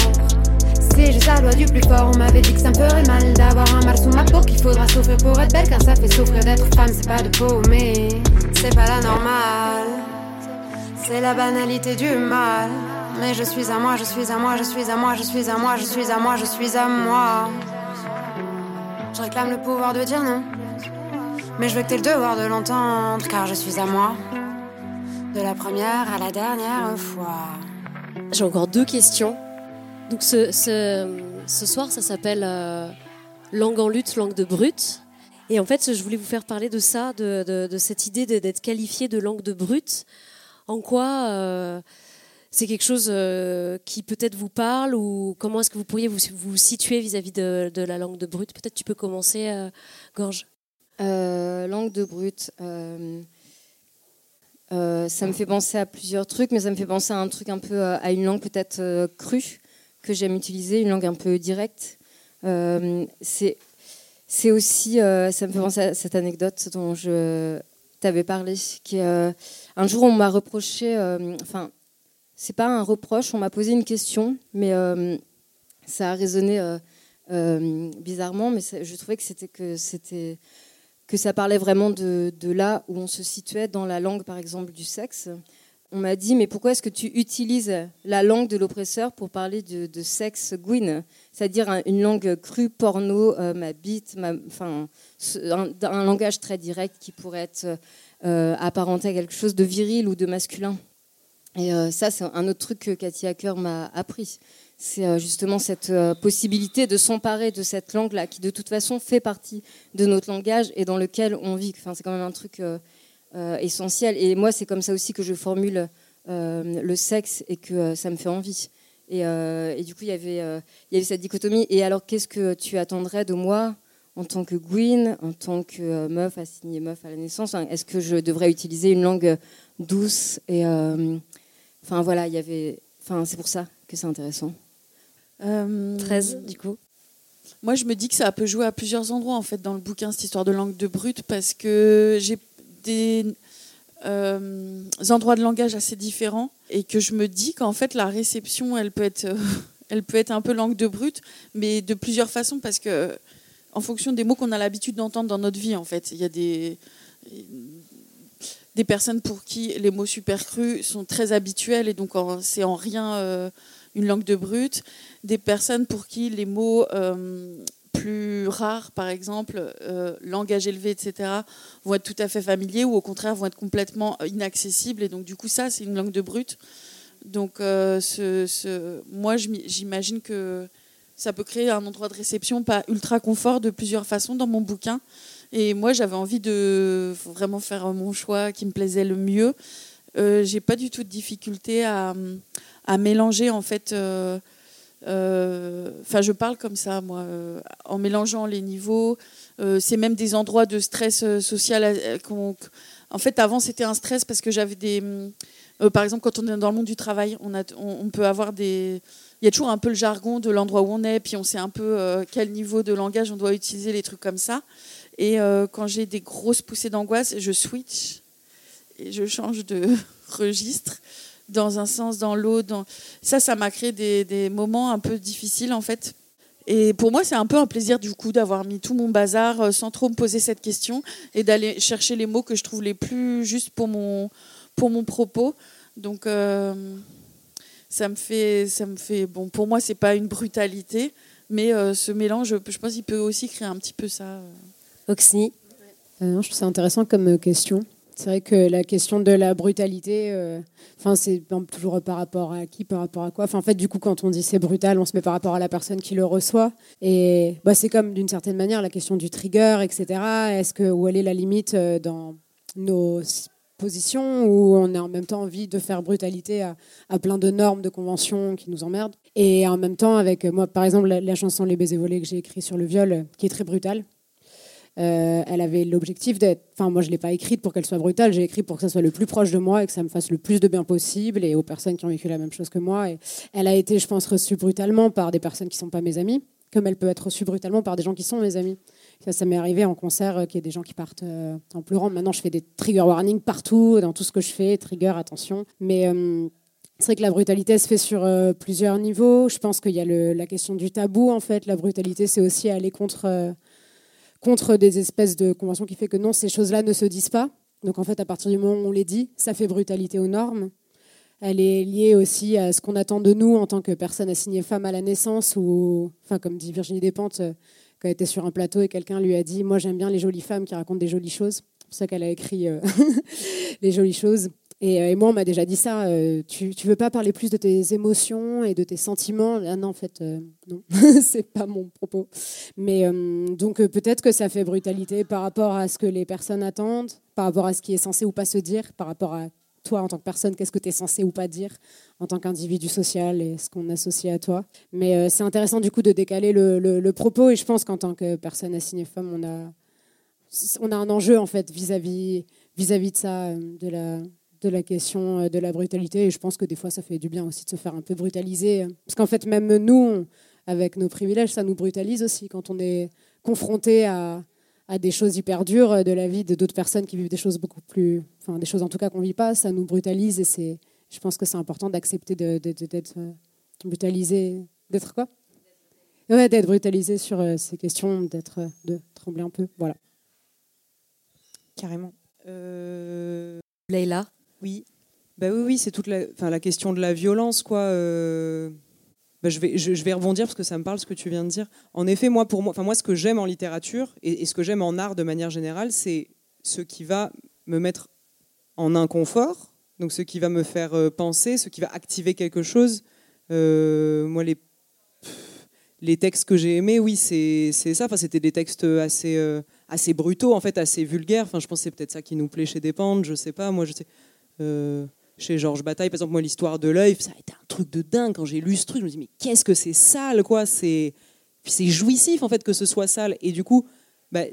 C'est juste la loi du plus fort. On m'avait dit que ça me ferait mal d'avoir un mal sous ma peau. Qu'il faudra souffrir pour être belle, car ça fait souffrir d'être femme. C'est pas de peau, mais c'est pas la normale. C'est la banalité du mal. Mais je suis à moi, je suis à moi, je suis à moi, je suis à moi, je suis à moi, je suis à moi. Je réclame le pouvoir de dire non. Mais je veux que t'aies le devoir de l'entendre, car je suis à moi. De la première à la dernière fois. J'ai encore deux questions. Donc ce, ce, soir, ça s'appelle euh, Langue en lutte, langue de brute. Et en fait, je voulais vous faire parler de ça, de, de, cette idée d'être qualifié de langue de brute. En quoi euh, c'est quelque chose euh, qui peut-être vous parle ou comment est-ce que vous pourriez vous, vous situer vis-à-vis de, la langue de brute? Peut-être tu peux commencer, euh, Gorge. Euh, langue de brute. ça me fait penser à plusieurs trucs, mais ça me fait penser à un truc un peu à une langue peut-être crue que j'aime utiliser, une langue un peu directe. c'est c'est aussi, ça me fait penser à cette anecdote dont je t'avais parlé, qui un jour on m'a reproché, enfin c'est pas un reproche, on m'a posé une question, mais euh, ça a résonné euh, euh, bizarrement, mais je trouvais que c'était que ça parlait vraiment de, là où on se situait dans la langue, par exemple, du sexe. On m'a dit, mais pourquoi est-ce que tu utilises la langue de l'oppresseur pour parler de, sexe gwyn? C'est-à-dire une langue crue, porno, ma bite, enfin, un, langage très direct qui pourrait être apparenté à quelque chose de viril ou de masculin. Et euh, ça, c'est un autre truc que Cathy Hacker m'a appris. C'est euh, justement cette euh, possibilité de s'emparer de cette langue-là, qui de toute façon fait partie de notre langage et dans lequel on vit. Enfin, c'est quand même un truc essentiel. Et moi, c'est comme ça aussi que je formule le sexe et que ça me fait envie. Et, du coup, il y avait cette dichotomie. Et alors, qu'est-ce que tu attendrais de moi en tant que Gwyn, en tant que meuf assignée meuf à la naissance? Est-ce que je devrais utiliser une langue douce et Enfin voilà, il y avait. Enfin, c'est pour ça que c'est intéressant. 13 euh, du coup. Moi, je me dis que ça peut jouer à plusieurs endroits en fait dans le bouquin cette histoire de langue de brute parce que j'ai des euh, endroits de langage assez différents et que je me dis qu'en fait la réception, elle peut être, elle peut être un peu langue de brute, mais de plusieurs façons parce que en fonction des mots qu'on a l'habitude d'entendre dans notre vie, en fait, il y a des des personnes pour qui les mots supercrus sont très habituels et donc c'est en rien euh, une langue de brute. Des personnes pour qui les mots euh, plus rares, par exemple, euh, langage élevé, etc., vont être tout à fait familiers ou au contraire vont être complètement inaccessibles. Et donc du coup, ça, c'est une langue de brute. Donc moi, j'imagine que ça peut créer un endroit de réception pas ultra confort de plusieurs façons dans mon bouquin. Et moi, j'avais envie de vraiment faire mon choix qui me plaisait le mieux. Euh, j'ai pas du tout de difficulté à, à mélanger en fait. Euh, euh, enfin, je parle comme ça, moi, euh, en mélangeant les niveaux. c'est même des endroits de stress social. en fait, avant, c'était un stress parce que j'avais des. par exemple, quand on est dans le monde du travail, on, peut avoir des. Il y a toujours un peu le jargon de l'endroit où on est, puis on sait un peu quel niveau de langage on doit utiliser, les trucs comme ça. Et euh, quand j'ai des grosses poussées d'angoisse, je switch et je change de registre dans un sens, dans l'autre. Ça, ça m'a créé des, moments un peu difficiles en fait. Et pour moi, c'est un peu un plaisir du coup d'avoir mis tout mon bazar euh, sans trop me poser cette question et d'aller chercher les mots que je trouve les plus justes pour mon, pour mon propos. Donc, euh, ça me fait, ça me fait. Bon, pour moi, c'est pas une brutalité, mais ce mélange, je pense, qu'il peut aussi créer un petit peu ça. Oxy euh, Je trouve ça intéressant comme euh, question. C'est vrai que la question de la brutalité, euh, c'est toujours par rapport à qui, par rapport à quoi. En fait, du coup, quand on dit c'est brutal, on se met par rapport à la personne qui le reçoit. Et bah, c'est comme d'une certaine manière la question du trigger, etc. Est-ce que où est la limite euh, dans nos positions où on a en même temps envie de faire brutalité à, plein de normes, de conventions qui nous emmerdent. Et en même temps, avec moi, par exemple, la, la chanson Les baisers volés que j'ai écrit sur le viol, qui est très brutale, euh, elle avait l'objectif d'être. Enfin, moi, je l'ai pas écrite pour qu'elle soit brutale. J'ai écrit pour que ça soit le plus proche de moi et que ça me fasse le plus de bien possible et aux personnes qui ont vécu la même chose que moi. Et elle a été, je pense, reçue brutalement par des personnes qui sont pas mes amies, comme elle peut être reçue brutalement par des gens qui sont mes amis. Ça, ça m'est arrivé en concert euh, qu'il y ait des gens qui partent euh, en pleurant. Maintenant, je fais des trigger warnings partout dans tout ce que je fais. Trigger, attention. Mais euh, c'est vrai que la brutalité se fait sur plusieurs niveaux. Je pense qu'il y a la question du tabou, en fait. La brutalité, c'est aussi aller contre, contre des espèces de conventions qui fait que non, ces choses-là ne se disent pas. Donc, en fait, à partir du moment où on les dit, ça fait brutalité aux normes. Elle est liée aussi à ce qu'on attend de nous en tant que personne assignée femme à la naissance, ou, enfin, comme dit Virginie Despentes, euh, quand elle était sur un plateau et quelqu'un lui a dit Moi, j'aime bien les jolies femmes qui racontent des jolies choses. C'est pour ça qu'elle a écrit euh, Les jolies choses. Et, euh, et, moi, on m'a déjà dit ça. Euh, tu, tu veux pas parler plus de tes émotions et de tes sentiments? Ah Non, en fait, euh, non, c'est pas mon propos. Mais euh, donc peut-être que ça fait brutalité par rapport à ce que les personnes attendent, par rapport à ce qui est censé ou pas se dire, par rapport à toi en tant que personne, qu'est-ce que tu es censé ou pas dire en tant qu'individu social et ce qu'on associe à toi. Mais c'est intéressant du coup de décaler le, le, le propos et je pense qu'en tant que personne assignée femme, on a, on a un enjeu en fait vis-à-vis vis-à-vis de ça, de la de la question euh, de la brutalité. Et je pense que des fois, ça fait du bien aussi de se faire un peu brutaliser. Parce qu'en fait, même nous, avec nos privilèges, ça nous brutalise aussi quand on est confronté à, à des choses hyper dures de la vie d'autres personnes qui vivent des choses beaucoup plus. Enfin, des choses en tout cas qu'on ne vit pas, ça nous brutalise. Et c'est, je pense que c'est important d'accepter d'être brutalisé. D'être quoi? Ouais, d'être brutalisé sur euh, ces questions, d'être, de trembler un peu. Voilà. Carrément. Euh... oui. Bah oui, oui, c'est toute la, enfin, la question de la violence, quoi. Euh... Bah, je, vais, je, vais rebondir parce que ça me parle ce que tu viens de dire. En effet, moi, pour moi, enfin, moi ce que j'aime en littérature et, et ce que j'aime en art de manière générale, c'est ce qui va me mettre en inconfort, donc ce qui va me faire euh, penser, ce qui va activer quelque chose. Euh, moi, les, les textes que j'ai aimés, oui, c'est ça. Enfin, c'était des textes assez, euh, assez brutaux, en fait, assez vulgaires. Enfin, je pense que c'est peut-être ça qui nous plaît chez Despentes, je sais pas. Moi, je sais. Euh, chez Georges Bataille, par exemple, moi, l'histoire de l'œil, ça a été un truc de dingue. Quand j'ai lu ce truc, je me dis, mais qu'est-ce que c'est sale, quoi C'est c'est jouissif, en fait, que ce soit sale. Et du coup, bah,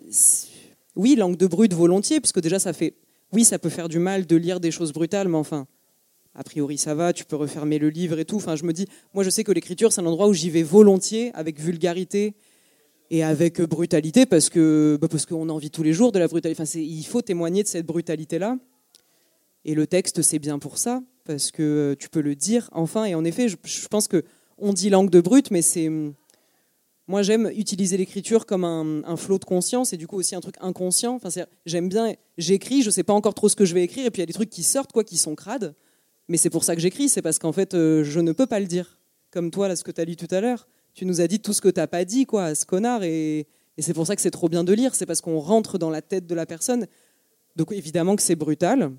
oui, langue de brute volontiers, puisque déjà, ça fait. Oui, ça peut faire du mal de lire des choses brutales, mais enfin, a priori, ça va, tu peux refermer le livre et tout. Enfin, je me dis, moi, je sais que l'écriture, c'est un endroit où j'y vais volontiers, avec vulgarité et avec brutalité, parce que bah, parce qu'on a envie tous les jours de la brutalité. Enfin, il faut témoigner de cette brutalité-là. Et le texte, c'est bien pour ça, parce que tu peux le dire enfin. Et en effet, je, pense que on dit langue de brute, mais c'est. Moi, j'aime utiliser l'écriture comme un, flot de conscience et du coup aussi un truc inconscient. Enfin, j'aime bien. J'écris, je sais pas encore trop ce que je vais écrire, et puis il y a des trucs qui sortent, quoi, qui sont crades. Mais c'est pour ça que j'écris, c'est parce qu'en fait, euh, je ne peux pas le dire. Comme toi, là, ce que tu as lu tout à l'heure. Tu nous as dit tout ce que tu n'as pas dit, quoi, à ce connard. Et, et c'est pour ça que c'est trop bien de lire. C'est parce qu'on rentre dans la tête de la personne. Donc évidemment que c'est brutal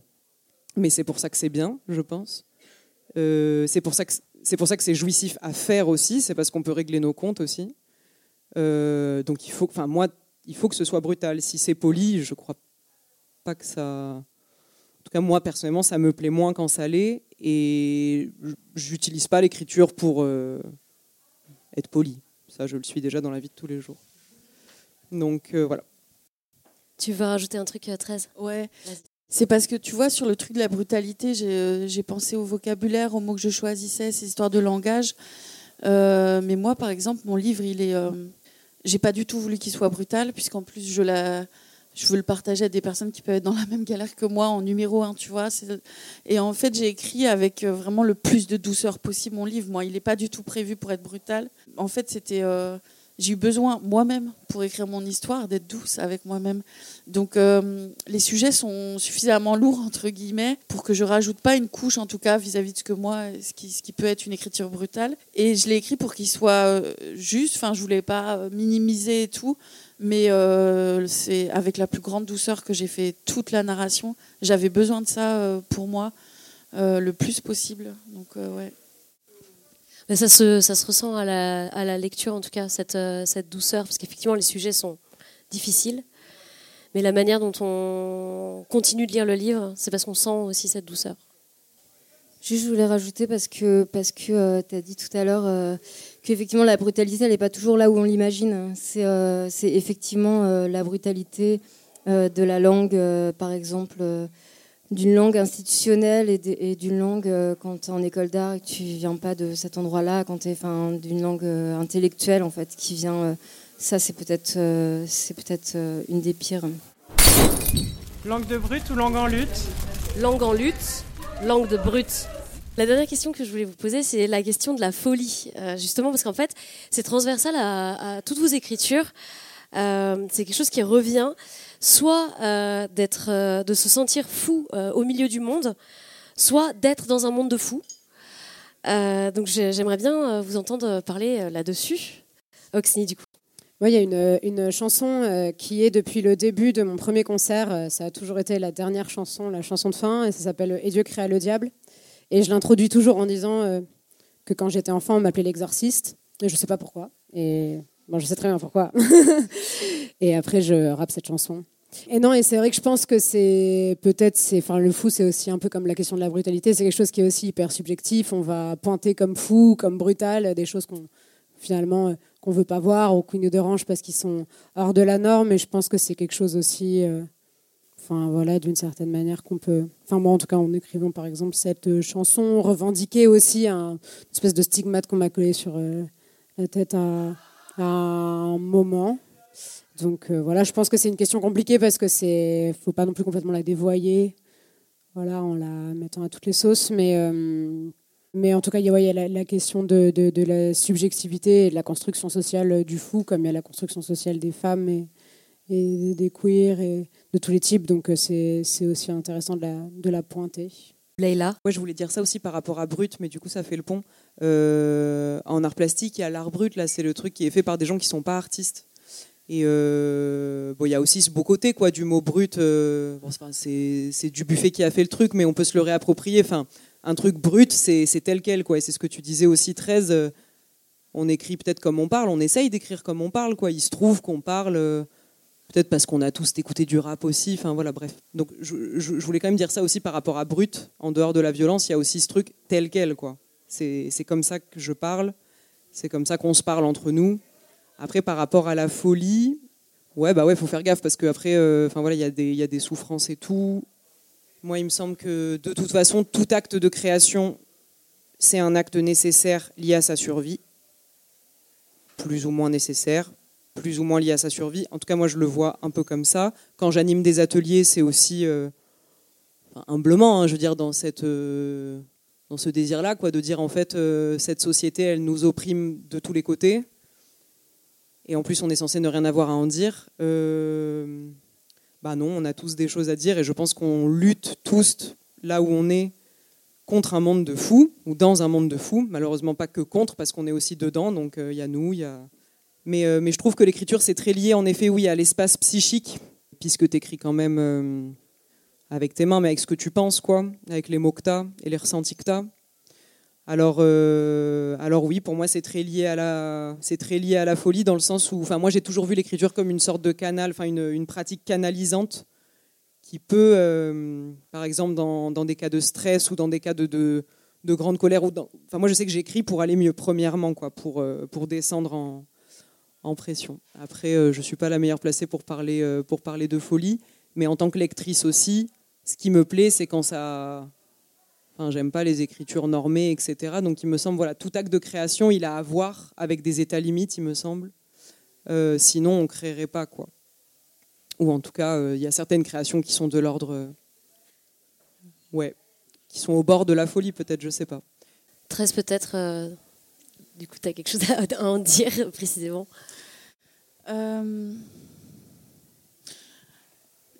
mais c'est pour ça que c'est bien, je pense. Euh, c'est pour ça que c'est pour ça que c'est jouissif à faire aussi. C'est parce qu'on peut régler nos comptes aussi. Euh, donc il faut, enfin moi, il faut que ce soit brutal. Si c'est poli, je crois pas que ça. En tout cas, moi personnellement, ça me plaît moins quand ça l'est, et j'utilise pas l'écriture pour euh, être poli. Ça, je le suis déjà dans la vie de tous les jours. Donc euh, voilà. Tu veux rajouter un truc, 13 Ouais. C'est parce que tu vois, sur le truc de la brutalité, j'ai pensé au vocabulaire, aux mots que je choisissais, ces histoires de langage. Euh, mais moi, par exemple, mon livre, il est. Euh, j'ai pas du tout voulu qu'il soit brutal, puisqu'en plus, je, la, je veux le partager à des personnes qui peuvent être dans la même galère que moi, en numéro 1, tu vois. Et en fait, j'ai écrit avec euh, vraiment le plus de douceur possible mon livre. Moi, il n'est pas du tout prévu pour être brutal. En fait, c'était. Euh, j'ai eu besoin moi-même pour écrire mon histoire d'être douce avec moi-même. Donc euh, les sujets sont suffisamment lourds entre guillemets pour que je rajoute pas une couche en tout cas vis-à-vis de ce que moi, ce qui, ce qui peut être une écriture brutale. Et je l'ai écrit pour qu'il soit euh, juste. Enfin, je voulais pas euh, minimiser tout, mais c'est avec la plus grande douceur que j'ai fait toute la narration. J'avais besoin de ça pour moi le plus possible. Donc ouais ça, se, ça se ressent à la, à la lecture, en tout cas, cette, euh, cette douceur, parce qu'effectivement, les sujets sont difficiles. Mais la manière dont on continue de lire le livre, c'est parce qu'on sent aussi cette douceur. Juste, je voulais rajouter parce que, parce que euh, tu as dit tout à l'heure euh, qu'effectivement la brutalité, elle n'est pas toujours là où on l'imagine. C'est c'est effectivement la brutalité de la langue, par exemple d'une langue institutionnelle et d'une langue euh, quand tu es en école d'art et que tu viens pas de cet endroit-là, quand tu es d'une langue euh, intellectuelle en fait qui vient euh, ça c'est peut-être c'est peut-être une des pires. Langue de brut ou langue en lutte? Langue en lutte, langue de brut. La dernière question que je voulais vous poser, c'est la question de la folie, justement parce qu'en fait, c'est transversal à, à, toutes vos écritures. c'est quelque chose qui revient soit euh, euh, de se sentir fou euh, au milieu du monde, soit d'être dans un monde de fous. donc j'aimerais bien vous entendre parler là-dessus. Oxney, du coup. il y a une, une chanson qui est depuis le début de mon premier concert. ça a toujours été la dernière chanson, la chanson de fin, et ça s'appelle Et Dieu créa le diable. Et je l'introduis toujours en disant que quand j'étais enfant, on m'appelait l'exorciste. Et je ne sais pas pourquoi. Et Je sais très bien pourquoi. et après, je rappe cette chanson. Et non, et c'est vrai que je pense que c'est peut-être, c'est, enfin, le fou, c'est aussi un peu comme la question de la brutalité. C'est quelque chose qui est aussi hyper subjectif. On va pointer comme fou, comme brutal, des choses qu'on finalement euh, qu'on veut pas voir ou qui nous dérangent parce qu'ils sont hors de la norme. Et je pense que c'est quelque chose aussi, euh, enfin voilà, d'une certaine manière qu'on peut, enfin moi en tout cas en écrivant par exemple cette euh, chanson, revendiquer aussi un, une espèce de stigmate qu'on m'a collé sur la tête à un moment. Donc euh, voilà, je pense que c'est une question compliquée parce que c'est, faut pas non plus complètement la dévoyer, voilà, en la mettant à toutes les sauces, mais euh, mais en tout cas, il y a, la, question de, la subjectivité et de la construction sociale du fou, comme il y a la construction sociale des femmes et, des queers et de tous les types. Donc euh, c'est, c'est aussi intéressant de la, de la pointer. Leïla Ouais, je voulais dire ça aussi par rapport à brut, mais du coup, ça fait le pont. Euh, en art plastique, il y a l'art brut, là, c'est le truc qui est fait par des gens qui ne sont pas artistes. Et euh, bon, il y a aussi ce beau côté quoi, du mot brut. Euh, c'est du buffet qui a fait le truc, mais on peut se le réapproprier. Enfin, un truc brut, c'est tel quel. Quoi. C'est ce que tu disais aussi, 13. on écrit peut-être comme on parle, on essaye d'écrire comme on parle. Quoi. Il se trouve qu'on parle, peut-être parce qu'on a tous écouté du rap aussi. Enfin, voilà, bref. Donc, je, voulais quand même dire ça aussi par rapport à brut. En dehors de la violence, il y a aussi ce truc tel quel. quoi. C'est comme ça que je parle, c'est comme ça qu'on se parle entre nous. Après, par rapport à la folie, ouais, bah ouais, faut faire gaffe parce qu'après, euh, voilà, il y, y, a des souffrances et tout. Moi, il me semble que de toute façon, tout acte de création, c'est un acte nécessaire lié à sa survie, plus ou moins nécessaire, plus ou moins lié à sa survie. En tout cas, moi, je le vois un peu comme ça. Quand j'anime des ateliers, c'est aussi euh, humblement, hein, je veux dire, dans cette euh, dans ce désir-là, quoi, de dire en fait euh, cette société, elle nous opprime de tous les côtés, et en plus on est censé ne rien avoir à en dire. Bah non, on a tous des choses à dire, et je pense qu'on lutte tous là où on est contre un monde de fous ou dans un monde de fous. Malheureusement pas que contre, parce qu'on est aussi dedans. Donc il y a nous, il y a. Mais, mais je trouve que l'écriture c'est très lié en effet, oui, à l'espace psychique, puisque tu écris quand même avec tes mains, mais avec ce que tu penses, quoi, avec les mots que tu et les ressentis que tu. Alors, euh, alors oui, pour moi, c'est très lié à la, c'est très lié à la folie dans le sens où, enfin, moi, j'ai toujours vu l'écriture comme une sorte de canal, enfin, une, une, pratique canalisante qui peut, euh, par exemple, dans, dans, des cas de stress ou dans des cas de, de, de grande colère, ou enfin, moi, je sais que j'écris pour aller mieux, premièrement, quoi, pour, euh, pour descendre en, en pression. Après, je suis pas la meilleure placée pour parler, pour parler de folie, mais en tant que lectrice aussi, ce qui me plaît, c'est quand ça. Enfin, j'aime pas les écritures normées, etc. Donc, il me semble, voilà, tout acte de création, il a à voir avec des états limites, il me semble. Euh, sinon, on créerait pas, quoi. Ou en tout cas, euh, il y a certaines créations qui sont de l'ordre. Euh, ouais. Qui sont au bord de la folie, peut-être, je sais pas. 13 peut-être. Du coup, tu as quelque chose à en dire précisément Euh,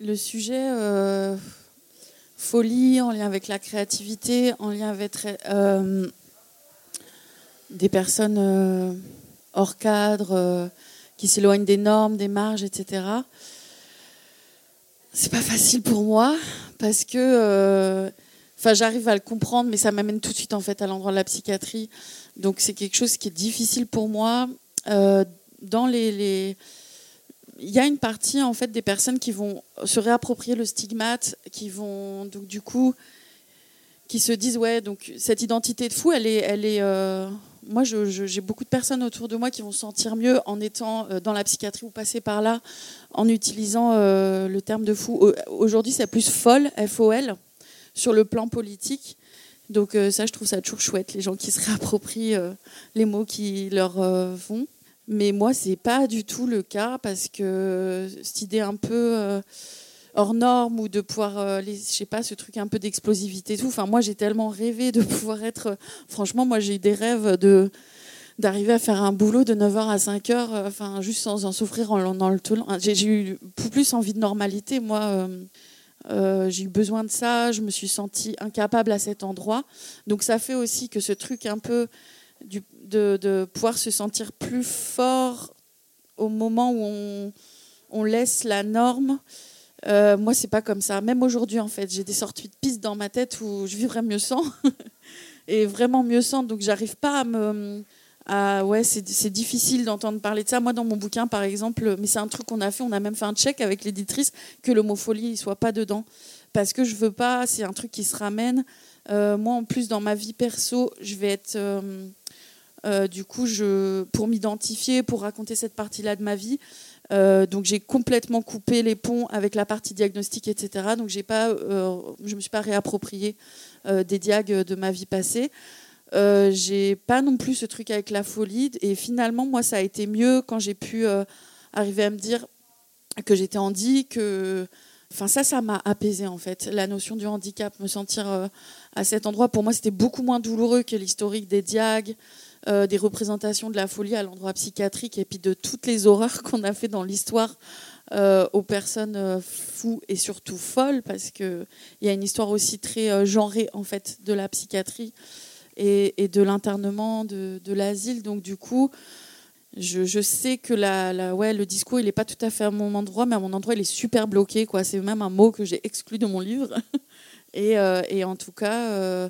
le sujet euh, folie en lien avec la créativité, en lien avec euh, des personnes hors cadre, qui s'éloignent des normes, des marges, etc. C'est pas facile pour moi parce que, enfin, j'arrive à le comprendre, mais ça m'amène tout de suite en fait à l'endroit de la psychiatrie. Donc c'est quelque chose qui est difficile pour moi. Euh, dans les, les- il y a une partie en fait des personnes qui vont se réapproprier le stigmate, qui vont donc du coup qui se disent ouais donc cette identité de fou elle est elle est euh, moi j'ai beaucoup de personnes autour de moi qui vont se sentir mieux en étant euh, dans la psychiatrie ou passer par là en utilisant le terme de fou Au- aujourd'hui c'est plus folle F O L sur le plan politique donc euh, ça je trouve ça toujours chouette les gens qui se réapproprient euh, les mots qui leur euh, vont mais moi, c'est pas du tout le cas parce que cette idée un peu hors norme ou de pouvoir, je sais pas, ce truc un peu d'explosivité tout. Enfin, moi, j'ai tellement rêvé de pouvoir être. franchement, moi, j'ai eu des rêves de d'arriver à faire un boulot de 9h à 5h, euh, enfin, juste sans en souffrir en, dans le j'ai eu plus envie de normalité, moi. Euh, j'ai eu besoin de ça, je me suis sentie incapable à cet endroit. Donc ça fait aussi que ce truc un peu de, de pouvoir se sentir plus fort au moment où on, on laisse la norme. Euh, moi, c'est pas comme ça. Même aujourd'hui, en fait, j'ai des sorties de pistes dans ma tête où je vivrais mieux sans. et vraiment mieux sans. Donc, j'arrive pas à me. À- ouais, c'est difficile d'entendre parler de ça. Moi, dans mon bouquin, par exemple, mais c'est un truc qu'on a fait, on a même fait un check avec l'éditrice que l'homophobie ne soit pas dedans. Parce que je veux pas, c'est un truc qui se ramène. Euh, moi, en plus, dans ma vie perso, je vais être. euh, euh, du coup, je, pour m'identifier, pour raconter cette partie-là de ma vie, donc j'ai complètement coupé les ponts avec la partie diagnostique, etc. Donc j'ai pas, je me suis pas réapproprié des diags de ma vie passée. Euh, j'ai pas non plus ce truc avec la folie. Et finalement, moi, ça a été mieux quand j'ai pu euh, arriver à me dire que j'étais handi, que Enfin, ça, ça m'a apaisé en fait. La notion du handicap, me sentir euh, à cet endroit, pour moi, c'était beaucoup moins douloureux que l'historique des diags, euh, des représentations de la folie à l'endroit psychiatrique et puis de toutes les horreurs qu'on a fait dans l'histoire aux personnes fous et surtout folles, parce qu'il y a une histoire aussi très genrée en fait de la psychiatrie et, et de l'internement, de, de l'asile. Donc du coup, je, je sais que la, la- ouais, le discours, il n'est pas tout à fait à mon endroit, mais à mon endroit, il est super bloqué. quoi. C'est même un mot que j'ai exclu de mon livre. Et, euh, et en tout cas, euh,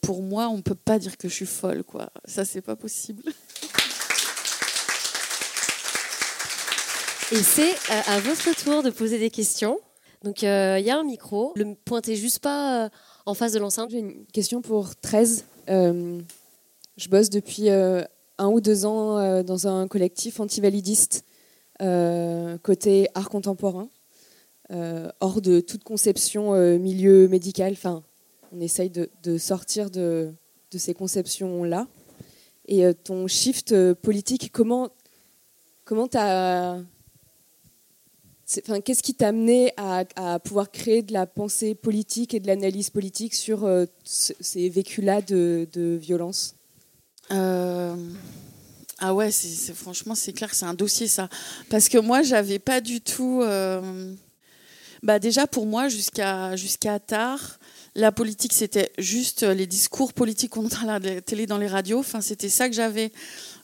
pour moi, on ne peut pas dire que je suis folle. quoi. Ça, c'est pas possible. Et c'est euh, à votre tour de poser des questions. Donc il y a un micro. Le pointez juste pas euh, en face de l'enceinte. J'ai une question pour 13. Euh, je bosse depuis euh, un ou deux ans euh, dans un collectif antivalidiste côté art contemporain, hors de toute conception milieu médical. Enfin, on essaye de, sortir de, ces conceptions-là. Et ton shift politique, comment comment Enfin, Qu'est-ce qui t'a amené à, pouvoir créer de la pensée politique et de l'analyse politique sur euh, ce- ces vécus-là de, violence? Euh, Ah ouais, franchement, c'est clair que c'est un dossier ça. Parce que moi, j'avais pas du tout. euh, Bah déjà pour moi, jusqu'à jusqu'à tard, la politique c'était juste les discours politiques qu'on entend à la télé, dans les radios. Enfin, c'était ça que j'avais.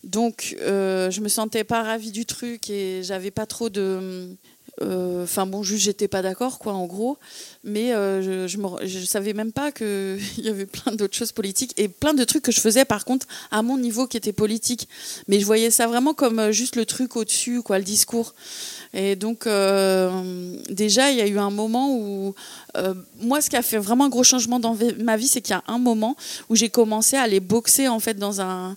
Donc, euh, je me sentais pas ravie du truc et j'avais pas trop de. Euh, Enfin bon, juste j'étais pas d'accord quoi en gros, mais euh, je, je, savais même pas qu'il y avait plein d'autres choses politiques et plein de trucs que je faisais par contre à mon niveau qui étaient politiques, mais je voyais ça vraiment comme euh, juste le truc au-dessus quoi, le discours. Et donc déjà il y a eu un moment où moi ce qui a fait vraiment un gros changement dans ma vie, c'est qu'il y a un moment où j'ai commencé à aller boxer en fait dans un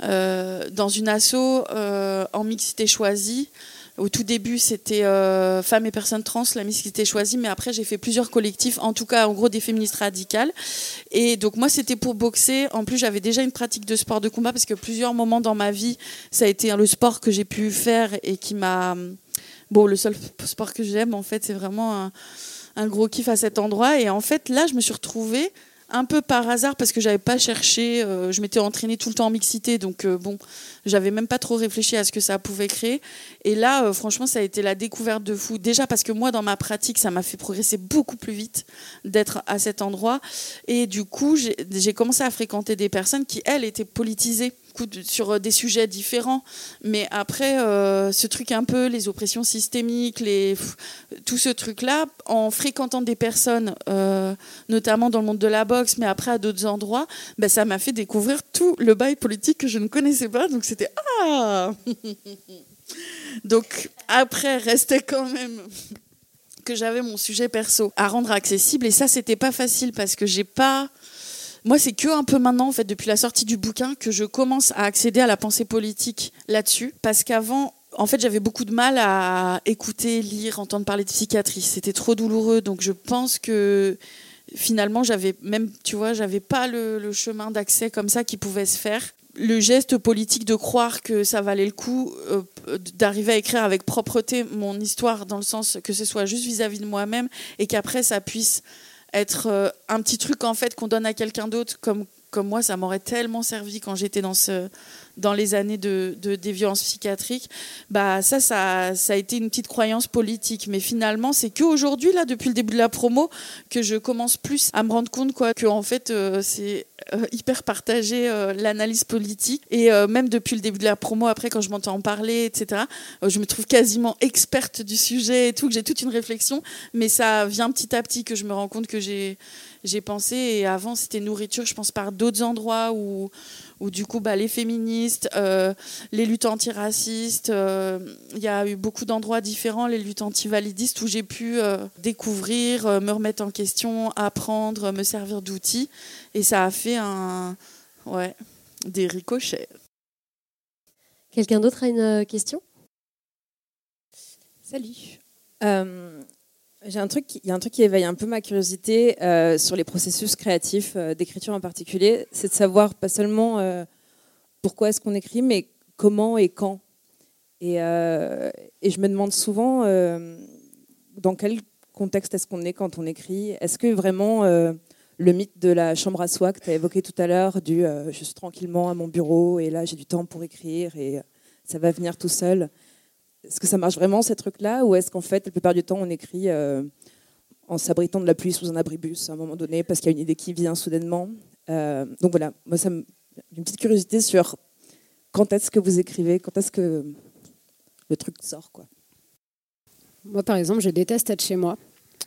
dans une asso en mixité choisie. Au tout début, c'était euh, femmes et personnes trans, la mixité choisie, mais après, j'ai fait plusieurs collectifs, en tout cas, en gros, des féministes radicales. Et donc, moi, c'était pour boxer. En plus, j'avais déjà une pratique de sport de combat parce que plusieurs moments dans ma vie, ça a été le sport que j'ai pu faire et qui m'a. Bon, le seul sport que j'aime, en fait, c'est vraiment un, un gros kiff à cet endroit. Et en fait, là, je me suis retrouvée un peu par hasard parce que j'avais pas cherché. euh, je m'étais entraînée tout le temps en mixité, donc euh, bon, j'avais même pas trop réfléchi à ce que ça pouvait créer. Et là, euh, franchement, ça a été la découverte de fou. Déjà parce que moi, dans ma pratique, ça m'a fait progresser beaucoup plus vite d'être à cet endroit. Et du coup, j'ai j'ai commencé à fréquenter des personnes qui, elles, étaient politisées coup, de- sur euh, des sujets différents. Mais après, euh, ce truc un peu, les oppressions systémiques, les, tout ce truc-là, en fréquentant des personnes, euh, notamment dans le monde de la boxe, mais après à d'autres endroits, ben, ça m'a fait découvrir tout le bail politique que je ne connaissais pas. Donc c'était Ah Donc après, restait quand même que j'avais mon sujet perso à rendre accessible. Et ça, c'était pas facile parce que j'ai pas. Moi, c'est que un peu maintenant, en fait, depuis la sortie du bouquin, que je commence à accéder à la pensée politique là-dessus. Parce qu'avant, en fait, j'avais beaucoup de mal à écouter, lire, entendre parler de psychiatrie. C'était trop douloureux. Donc, je pense que finalement, j'avais même, tu vois, j'avais pas le, chemin d'accès comme ça qui pouvait se faire. Le geste politique de croire que ça valait le coup euh, d'arriver à écrire avec propreté mon histoire, dans le sens que ce soit juste vis-à-vis de moi-même et qu'après ça puisse être euh, un petit truc en fait qu'on donne à quelqu'un d'autre comme comme moi ça m'aurait tellement servi quand j'étais dans ce dans les années de, de des violences psychiatriques bah ça ça ça a été une petite croyance politique. Mais finalement c'est que aujourd'hui là depuis le début de la promo que je commence plus à me rendre compte quoi que en fait euh, c'est euh, hyper partagé euh, l'analyse politique. Et même depuis le début de la promo après quand je m'entends en parler etc je me trouve quasiment experte du sujet et tout que j'ai toute une réflexion. Mais ça vient petit à petit que je me rends compte que j'ai j'ai pensé et avant c'était nourriture je pense par d'autres endroits où où du coup bah, les féministes euh, les luttes antiracistes euh, il y a eu beaucoup d'endroits différents les luttes antivalidistes où j'ai pu euh, découvrir euh, me remettre en question apprendre me servir d'outils. Et ça a fait un ouais des ricochets. Quelqu'un d'autre a une question? Salut. Euh, j'ai un truc, il y a un truc qui éveille un peu ma curiosité euh, sur les processus créatifs euh, d'écriture en particulier, c'est de savoir pas seulement euh, pourquoi est-ce qu'on écrit, mais comment et quand. Et, et je me demande souvent dans quel contexte est-ce qu'on est quand on écrit? Est-ce que vraiment le mythe de la chambre à soie que tu as évoqué tout à l'heure, du je suis tranquillement à mon bureau et là j'ai du temps pour écrire et ça va venir tout seul. Est-ce que ça marche vraiment ces trucs-là ou est-ce qu'en fait la plupart du temps on écrit euh, en s'abritant de la pluie sous un abribus à un moment donné parce qu'il y a une idée qui vient soudainement? Euh, Donc voilà, moi ça une petite curiosité sur quand est-ce que vous écrivez, quand est-ce que le truc sort quoi? Moi, par exemple, je déteste être chez moi.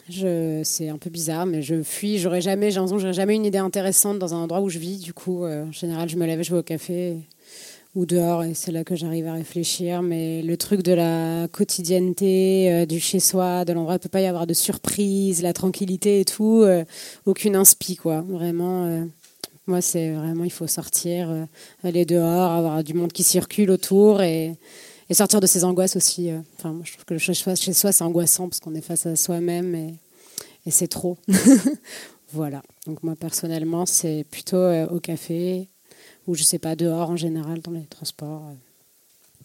C'est un peu bizarre, mais je fuis. J'aurais jamais, j'ai jamais une idée intéressante dans un endroit où je vis. Du coup, euh, en général, je me lève, je vais au café ou dehors, et c'est là que j'arrive à réfléchir. Mais le truc de la quotidienneté, euh, du chez soi, de l'endroit, il peut pas y avoir de surprise, la tranquillité et tout, euh, aucune inspi, quoi. Vraiment. euh, moi, c'est vraiment, il faut sortir, aller dehors, avoir du monde qui circule autour et, sortir de ses angoisses aussi. Enfin, je trouve que le chez soi, chez soi c'est angoissant parce qu'on est face à soi-même et, c'est trop. voilà. Donc moi, personnellement, c'est plutôt au café ou je sais pas, dehors en général, dans les transports. euh.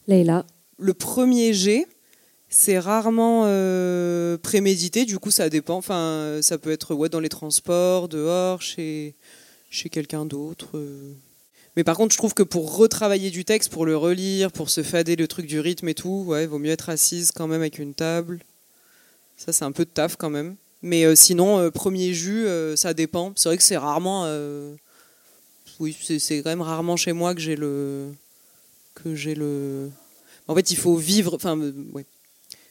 Leïla Le premier jet, c'est rarement euh, prémédité, du coup ça dépend. Enfin, ça peut être ouais, dans les transports, dehors, chez, chez quelqu'un d'autre. euh. Mais par contre, je trouve que pour retravailler du texte, pour le relire, pour se fader le truc du rythme et tout, ouais, vaut mieux être assise quand même avec une table. Ça, c'est un peu de taf quand même. Mais euh, sinon, euh, premier jus, euh, ça dépend. C'est vrai que c'est rarement. Oui, c'est quand même rarement chez moi que j'ai le. Que j'ai le. En fait, il faut vivre. Enfin, euh, ouais.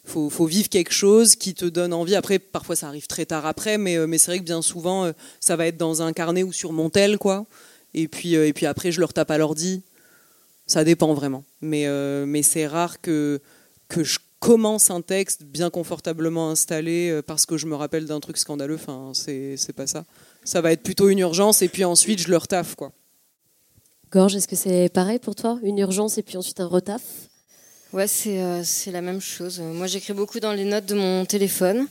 Faut, faut vivre quelque chose qui te donne envie. Après, parfois, ça arrive très tard après, mais, euh, mais c'est vrai que bien souvent, euh, ça va être dans un carnet ou sur mon tel, quoi. Et puis, et puis après, je le retape à l'ordi. Ça dépend vraiment. Mais, mais c'est rare que, que je commence un texte bien confortablement installé parce que je me rappelle d'un truc scandaleux. Enfin, c'est pas ça. Ça va être plutôt une urgence et puis ensuite, je le retaffe, quoi. Gorge, est-ce que c'est pareil pour toi? Une urgence et puis ensuite un retaf? Ouais, c'est euh, c'est la même chose. Moi, j'écris beaucoup dans les notes de mon téléphone.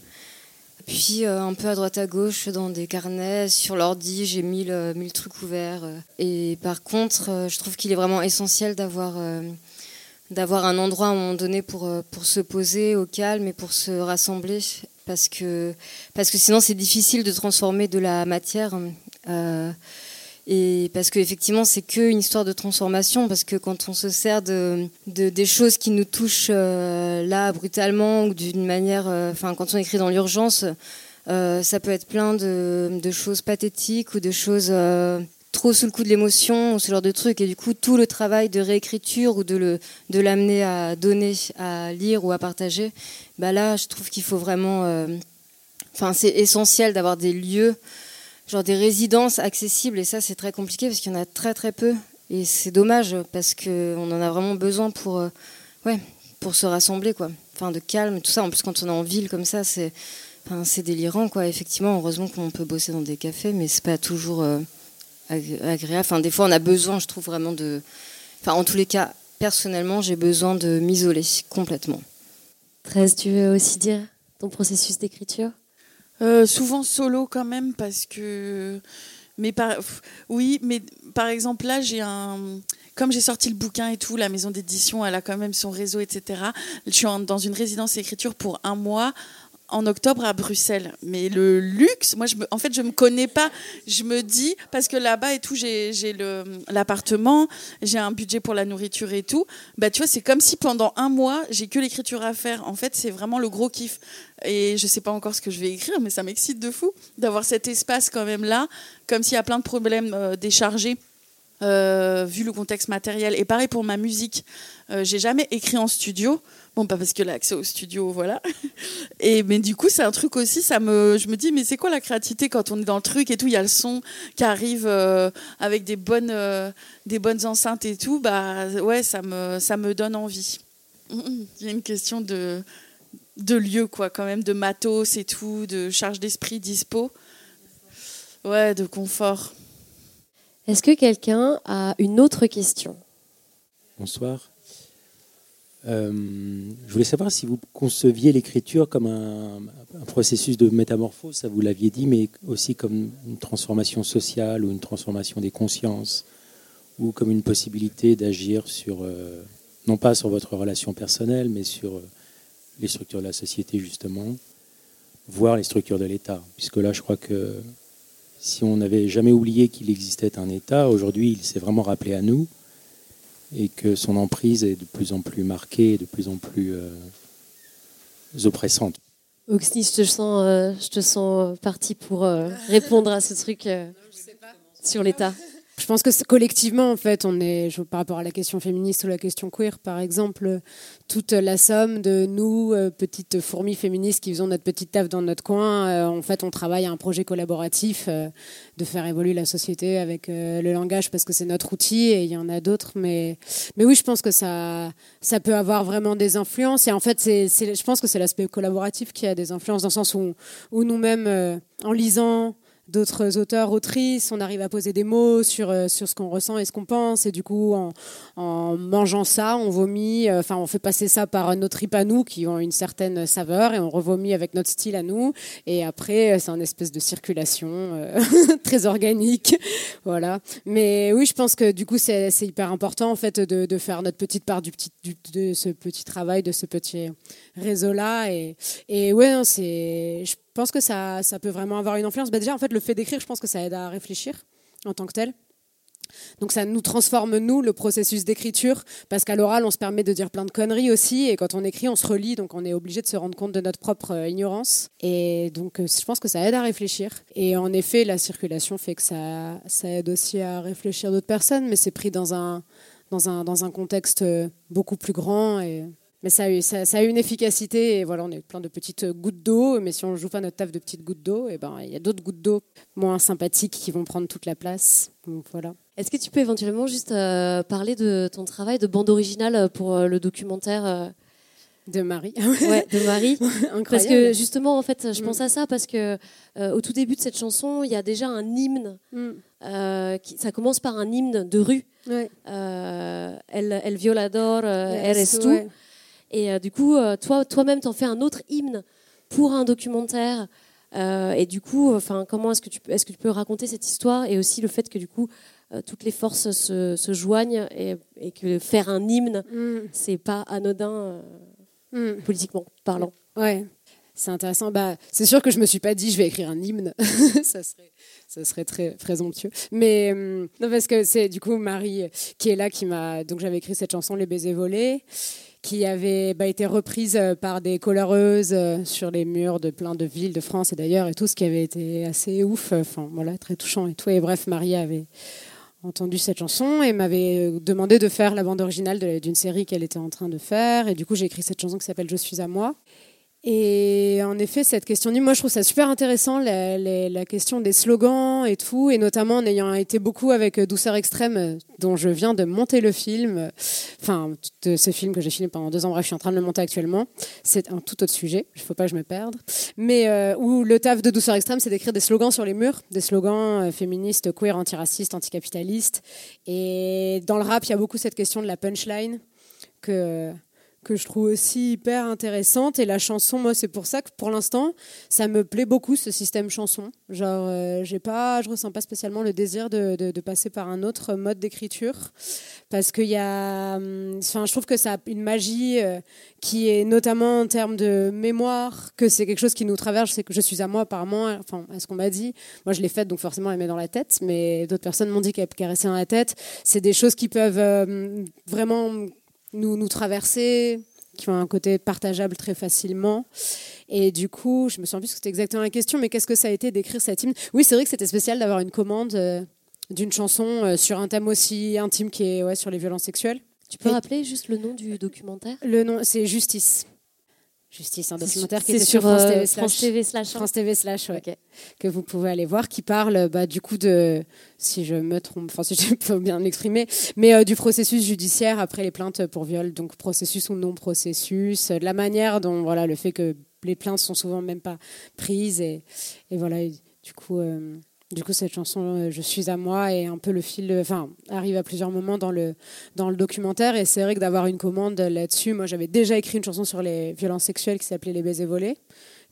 Puis euh, un peu à droite à gauche dans des carnets. Sur l'ordi, j'ai mille, euh, mille trucs ouverts. Et par contre, euh, je trouve qu'il est vraiment essentiel d'avoir euh, d'avoir un endroit à un moment donné pour, euh, pour se poser au calme et pour se rassembler. Parce que, parce que sinon, c'est difficile de transformer de la matière Euh, et parce qu'effectivement, c'est qu'une histoire de transformation, parce que quand on se sert de, de des choses qui nous touchent euh, là brutalement ou d'une manière, euh, enfin quand on écrit dans l'urgence, ça peut être plein de, de, choses pathétiques ou de choses trop sous le coup de l'émotion ou ce genre de trucs. Et du coup, tout le travail de réécriture ou de le de l'amener à donner, à lire ou à partager, bah là, je trouve qu'il faut vraiment, enfin c'est essentiel d'avoir des lieux genre des résidences accessibles et ça c'est très compliqué parce qu'il y en a très très peu. Et c'est dommage parce qu'on en a vraiment besoin pour euh, ouais pour se rassembler quoi. Enfin de calme tout ça. En plus quand on est en ville comme ça c'est enfin, délirant quoi. Effectivement heureusement qu'on peut bosser dans des cafés mais c'est pas toujours euh, agréable. Enfin des fois on a besoin je trouve vraiment de enfin en tous les cas personnellement j'ai besoin de m'isoler complètement 13 tu veux aussi dire ton processus d'écriture? Euh, souvent solo quand même parce que mais par... oui mais par exemple là j'ai un comme j'ai sorti le bouquin et tout la maison d'édition elle a quand même son réseau etc je suis dans une résidence écriture pour un mois en octobre à Bruxelles. Mais le luxe, moi, je en fait, je me connais pas. Je me dis, parce que là-bas et tout, j'ai l'appartement, j'ai un budget pour la nourriture et tout. Bah, tu vois, c'est comme si pendant un mois, j'ai que l'écriture à faire. En fait, c'est vraiment le gros kiff. Et je sais pas encore ce que je vais écrire, mais ça m'excite de fou d'avoir cet espace quand même là, comme s'il y a plein de problèmes euh, déchargés. Euh, vu le contexte matériel et pareil pour ma musique euh, j'ai jamais écrit en studio Bon, pas parce que l'accès au studio, voilà. Et mais du coup, c'est un truc aussi. Ça me, je me dis, mais c'est quoi la créativité quand on est dans le truc et tout? Il y a le son qui arrive euh, avec des bonnes, euh, des bonnes enceintes et tout. Bah ouais, ça me, ça me donne envie. Il y a une question de, de lieu, quoi, quand même, de matos et tout, de charge d'esprit dispo. Ouais, de confort. Est-ce que quelqu'un a une autre question? Bonsoir. Euh, je voulais savoir si vous conceviez l'écriture comme un, processus de métamorphose, ça vous l'aviez dit, mais aussi comme une transformation sociale ou une transformation des consciences, ou comme une possibilité d'agir sur, euh, non pas sur votre relation personnelle, mais sur euh, les structures de la société, justement, voire les structures de l'État. Puisque là, je crois que si on n'avait jamais oublié qu'il existait un État, aujourd'hui, il s'est vraiment rappelé à nous et que son emprise est de plus en plus marquée, de plus en plus euh, oppressante. Oxny, je te sens, euh, sens parti pour euh, répondre à ce truc sur l'État. Je pense que collectivement, en fait, on est, par rapport à la question féministe ou la question queer, par exemple, toute la somme de nous, euh, petites fourmis féministes qui faisons notre petite taf dans notre coin, euh, en fait, on travaille à un projet collaboratif euh, de faire évoluer la société avec le langage parce que c'est notre outil et il y en a d'autres. Mais, mais oui, je pense que ça, ça peut avoir vraiment des influences. Et en fait, c'est, je pense que c'est l'aspect collaboratif qui a des influences dans le sens où, où nous-mêmes, en lisant, d'autres auteurs, autrices, on arrive à poser des mots sur, euh, sur ce qu'on ressent et ce qu'on pense, et du coup, en, mangeant ça, on vomit, euh, enfin, on fait passer ça par nos tripes à nous qui ont une certaine saveur, et on revomit avec notre style à nous, et après, euh, c'est un espèce de circulation très organique, voilà. Mais oui, je pense que du coup, c'est hyper important, en fait, de, faire notre petite part de ce petit travail, de ce petit réseau-là, et, ouais, c'est pense que ça, ça peut vraiment avoir une influence. Bah déjà, en fait, le fait d'écrire, je pense que ça aide à réfléchir en tant que tel. Donc ça nous transforme, nous, le processus d'écriture, parce qu'à l'oral, on se permet de dire plein de conneries aussi, et quand on écrit, on se relit, donc on est obligé de se rendre compte de notre propre euh, ignorance. Et donc euh, je pense que ça aide à réfléchir. Et en effet, la circulation fait que ça, ça aide aussi à réfléchir d'autres personnes, mais c'est pris dans un, dans, un, dans un contexte euh, beaucoup plus grand. Mais ça a, eu, ça, a une efficacité et voilà, on est plein de petites gouttes d'eau. Mais si on joue pas notre taf de petites gouttes d'eau, eh ben il y a d'autres gouttes d'eau moins sympathiques qui vont prendre toute la place. Donc voilà. Est-ce que tu peux éventuellement juste euh, parler de ton travail de bande originale pour euh, le documentaire euh, de Marie. ouais, de Marie. Parce que justement, en fait, je mm. pense à ça parce que au tout début de cette chanson, il y a déjà un hymne. Mm. qui, ça commence par un hymne de rue. Ouais. El, El Violador, Eres tu. Et euh, du coup, euh, toi, toi-même, t'en fais un autre hymne pour un documentaire. Euh, et du coup, enfin, comment est-ce que tu est-ce que tu peux raconter cette histoire et aussi le fait que du coup toutes les forces se, se joignent et, et, que faire un hymne, mm. c'est pas anodin mm. politiquement parlant. Ouais. c'est intéressant. Bah, c'est sûr que je me suis pas dit je vais écrire un hymne, ça serait, ça serait très présomptueux. Mais euh, non, parce que c'est du coup Marie qui est là qui m'a. Donc j'avais écrit cette chanson Les baisers volés, qui avait bah, été reprise euh, par des coloreuses euh, sur les murs de plein de villes de France et d'ailleurs et tout, ce qui avait été assez ouf. Enfin voilà, très touchant et tout. Et bref, Marie avait entendu cette chanson et m'avait demandé de faire la bande originale d'une série qu'elle était en train de faire. Et du coup, j'ai écrit cette chanson qui s'appelle Je suis à moi. Et en effet, cette question moi je trouve ça super intéressant, la, question des slogans et tout, et notamment en ayant été beaucoup avec Douceur Extrême, dont je viens de monter le film, enfin, de ce film que j'ai filmé pendant deux ans, bref, je suis en train de le monter actuellement. C'est un tout autre sujet, il ne faut pas que je me perde. Mais euh, où le taf de Douceur Extrême, c'est d'écrire des slogans sur les murs, des slogans euh, féministes, queer, antiracistes, anticapitalistes. Et dans le rap, il y a beaucoup cette question de la punchline que que je trouve aussi hyper intéressante. Et la chanson, moi, c'est pour ça que pour l'instant, ça me plaît beaucoup ce système chanson. Genre, euh, j'ai pas, je ressens pas spécialement le désir de, passer par un autre mode d'écriture parce qu'il y a, hum, enfin, je trouve que ça a une magie euh, qui est notamment en termes de mémoire, que c'est quelque chose qui nous traverse. C'est que je suis à moi, apparemment, enfin, à ce qu'on m'a dit. Moi, je l'ai faite, donc forcément, elle met dans la tête. Mais d'autres personnes m'ont dit qu'elle caressait dans la tête. C'est des choses qui peuvent euh, vraiment nous, nous traverser, qui ont un côté partageable très facilement. Et du coup, je me sens plus que c'était exactement la question, mais qu'est-ce que ça a été d'écrire cette hymne? Oui, c'est vrai que c'était spécial d'avoir une commande euh, d'une chanson euh, sur un thème aussi intime qui est ouais, sur les violences sexuelles. Tu peux rappeler juste le nom du documentaire? Le nom, c'est Justice. Justice, un documentaire qui est sur, France TV euh, France TV slash. France TV slash, ouais, que vous pouvez aller voir, qui parle bah, du coup de, si je me trompe, enfin si je peux bien l'exprimer, mais euh, du processus judiciaire après les plaintes pour viol, donc processus ou non processus, de la manière dont voilà le fait que les plaintes sont souvent même pas prises et, et voilà, du coup. Euh, du coup, cette chanson euh, Je suis à moi et un peu le fil, enfin, arrive à plusieurs moments dans le, dans le documentaire. Et c'est vrai que d'avoir une commande là-dessus, moi j'avais déjà écrit une chanson sur les violences sexuelles qui s'appelait Les baisers volés,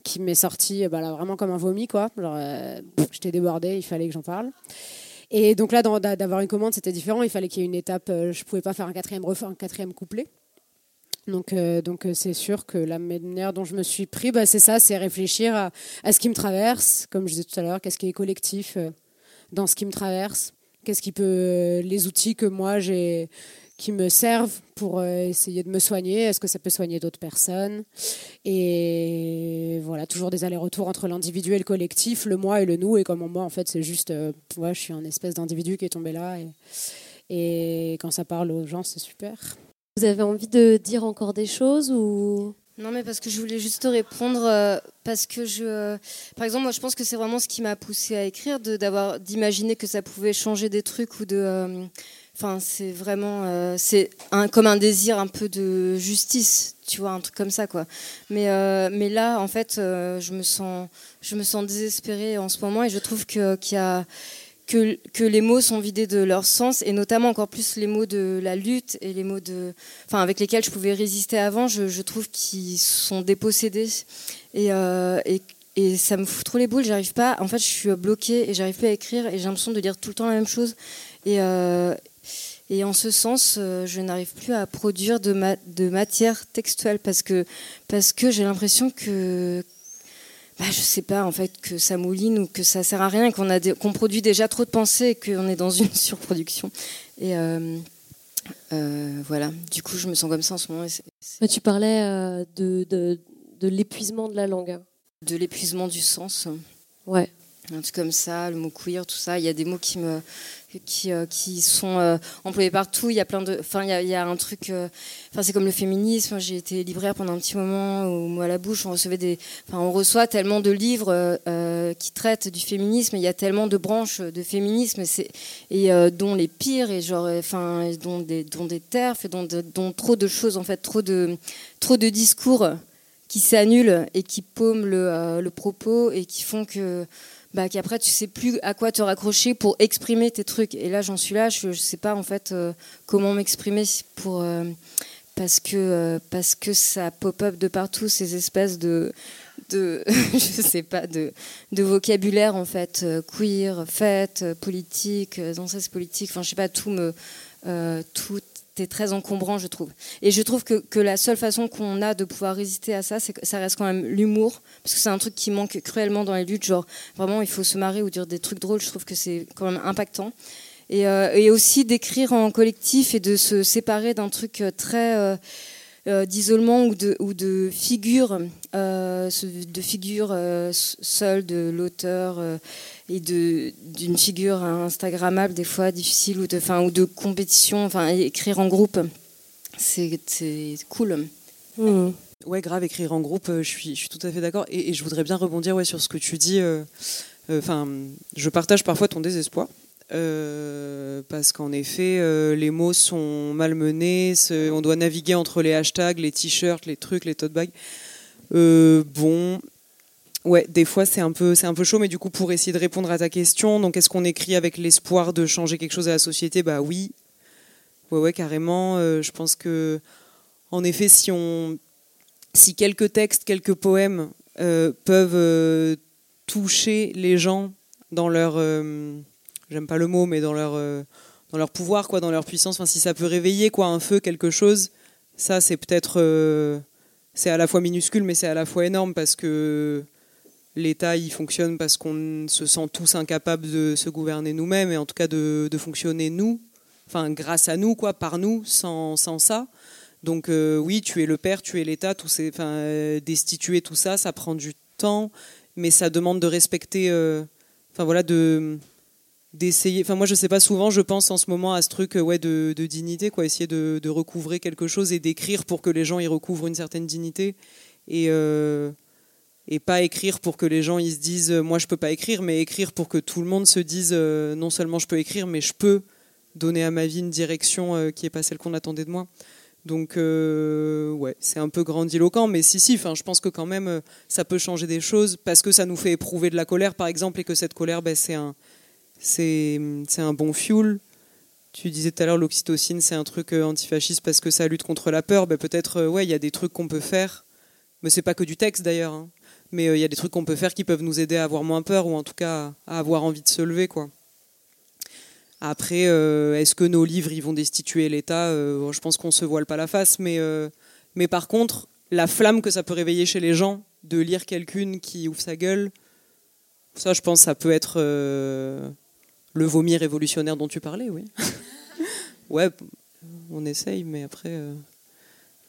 qui m'est sortie bah, vraiment comme un vomi, quoi. Euh, j'étais débordée, il fallait que j'en parle. Et donc là, d'avoir une commande, c'était différent. Il fallait qu'il y ait une étape. Euh, je pouvais pas faire un quatrième refrain, un quatrième couplet. Donc, euh, euh, c'est sûr que la manière dont je me suis pris, bah, c'est ça, c'est réfléchir à, ce qui me traverse, comme je disais tout à l'heure, qu'est-ce qui est collectif euh, dans ce qui me traverse, qu'est-ce qui peut, les outils que moi j'ai, qui me servent pour essayer de me soigner, est-ce que ça peut soigner d'autres personnes? Et voilà, toujours des allers-retours entre l'individu et le collectif, le moi et le nous, et comme moi en fait c'est juste, moi je suis un espèce d'individu qui est tombé là, et quand ça parle aux gens c'est super. Vous avez envie de dire encore des choses ou? Non, mais parce que je voulais juste te répondre, euh, parce que je, par exemple, moi, je pense que c'est vraiment ce qui m'a poussé à écrire, d'avoir, d'imaginer que ça pouvait changer des trucs ou de, euh, enfin, c'est vraiment, euh, c'est un, comme un désir un peu de justice, tu vois, un truc comme ça, quoi. Mais, mais là, en fait, je me sens, je me sens désespérée en ce moment et je trouve que qu'il y a que, les mots sont vidés de leur sens, et notamment encore plus les mots de la lutte et les mots de, enfin, avec lesquels je pouvais résister avant, je, trouve qu'ils sont dépossédés. Et, euh, et, ça me fout trop les boules, j'arrive pas, en fait, je suis bloquée et j'arrive pas à écrire, et j'ai l'impression de dire tout le temps la même chose. Et, euh, en ce sens, euh, je n'arrive plus à produire de, de matière textuelle parce que, parce que j'ai l'impression que, bah, je sais pas en fait que ça mouline ou que ça sert à rien qu'on produit déjà trop de pensées et qu'on est dans une surproduction. Et euh, euh, voilà. Du coup je me sens comme ça en ce moment tu parlais euh, de, de, de l'épuisement de la langue hein. de l'épuisement du sens. Ouais un truc comme ça le mot queer tout ça il y a des mots qui me qui, euh, qui sont euh, employés partout. Il y a plein de, enfin, il y a, il y a un truc, euh, enfin, c'est comme le féminisme. J'ai été libraire pendant un petit moment au mot à la bouche. On recevait des, enfin, on reçoit tellement de livres qui traitent du féminisme. Il y a tellement de branches de féminisme, c'est et dont les pires et genre, enfin, dont des, dont des terfs et dont, dont trop de choses en fait, trop de, trop de discours qui s'annulent et qui paument le, le propos et qui font que bah, qu'après tu sais plus à quoi te raccrocher pour exprimer tes trucs. Et là, j'en suis là, je, ne sais pas en fait euh, comment m'exprimer pour euh, parce que euh, parce que ça pop-up de partout ces espèces de je sais pas de vocabulaire en fait queer, fête, politique, danseuse politique. Enfin, je sais pas, tout me tout c'était très encombrant, je trouve. Et je trouve que, que la seule façon qu'on a de pouvoir résister à ça, c'est que ça reste quand même l'humour, parce que c'est un truc qui manque cruellement dans les luttes. Genre, vraiment, il faut se marrer ou dire des trucs drôles. Je trouve que c'est quand même impactant. Et, euh, et aussi d'écrire en collectif et de se séparer d'un truc euh, très euh, d'isolement ou de, ou de figure, euh, de figure euh, seule de l'auteur euh, et de d'une figure instagrammable des fois difficile ou de, enfin ou de compétition. Enfin, écrire en groupe, c'est cool. Ouais, grave, écrire en groupe, euh, je suis, je suis tout à fait d'accord. Et, et je voudrais bien rebondir ouais, sur ce que tu dis. euh, euh, Enfin, je partage parfois ton désespoir. Euh, parce qu'en effet, euh, les mots sont malmenés. On doit naviguer entre les hashtags, les t-shirts, les trucs, les tote bags. Euh, bon, ouais, des fois c'est un peu, c'est un peu chaud, mais du coup pour essayer de répondre à ta question, donc est-ce qu'on écrit avec l'espoir de changer quelque chose à la société? Bah oui, ouais, ouais, carrément. Je pense que, en effet, si on, si quelques textes, quelques poèmes peuvent toucher les gens dans leur, j'aime pas le mot, mais dans leur, euh, dans leur pouvoir, quoi, dans leur puissance. Enfin, si ça peut réveiller quoi, un feu, quelque chose, ça c'est peut-être, euh, c'est à la fois minuscule, mais c'est à la fois énorme parce que l'État il fonctionne parce qu'on se sent tous incapables de se gouverner nous-mêmes et en tout cas de, de fonctionner nous, enfin grâce à nous, quoi, par nous, sans, sans ça. Donc euh, oui, tu es le père, tu es l'État, tout ces, enfin, destituer tout ça, ça prend du temps, mais ça demande de respecter, enfin voilà, de d'essayer. Enfin moi je sais pas souvent, je pense en ce moment à ce truc euh, ouais de, de dignité, quoi, essayer de, de recouvrer quelque chose et d'écrire pour que les gens y recouvrent une certaine dignité et euh, et pas écrire pour que les gens ils se disent euh, moi je peux pas écrire, mais écrire pour que tout le monde se dise non seulement je peux écrire, mais je peux donner à ma vie une direction qui est pas celle qu'on attendait de moi. Donc ouais, c'est un peu grandiloquent, mais si si, enfin je pense que quand même ça peut changer des choses parce que ça nous fait éprouver de la colère par exemple et que cette colère ben, c'est un c'est un bon fuel. Tu disais tout à l'heure l'oxytocine c'est un truc euh, antifasciste parce que ça lutte contre la peur. Ben, peut-être euh, ouais il y a des trucs qu'on peut faire, mais c'est pas que du texte d'ailleurs. hein. Mais euh, il y a des trucs qu'on peut faire qui peuvent nous aider à avoir moins peur ou en tout cas à avoir envie de se lever quoi. Après, est-ce que nos livres ils vont destituer l'État? Je pense qu'on se voile pas la face, mais, mais par contre, la flamme que ça peut réveiller chez les gens de lire quelqu'une qui ouvre sa gueule, ça, je pense, ça peut être le vomi révolutionnaire dont tu parlais, oui. ouais, on essaye, mais après, euh,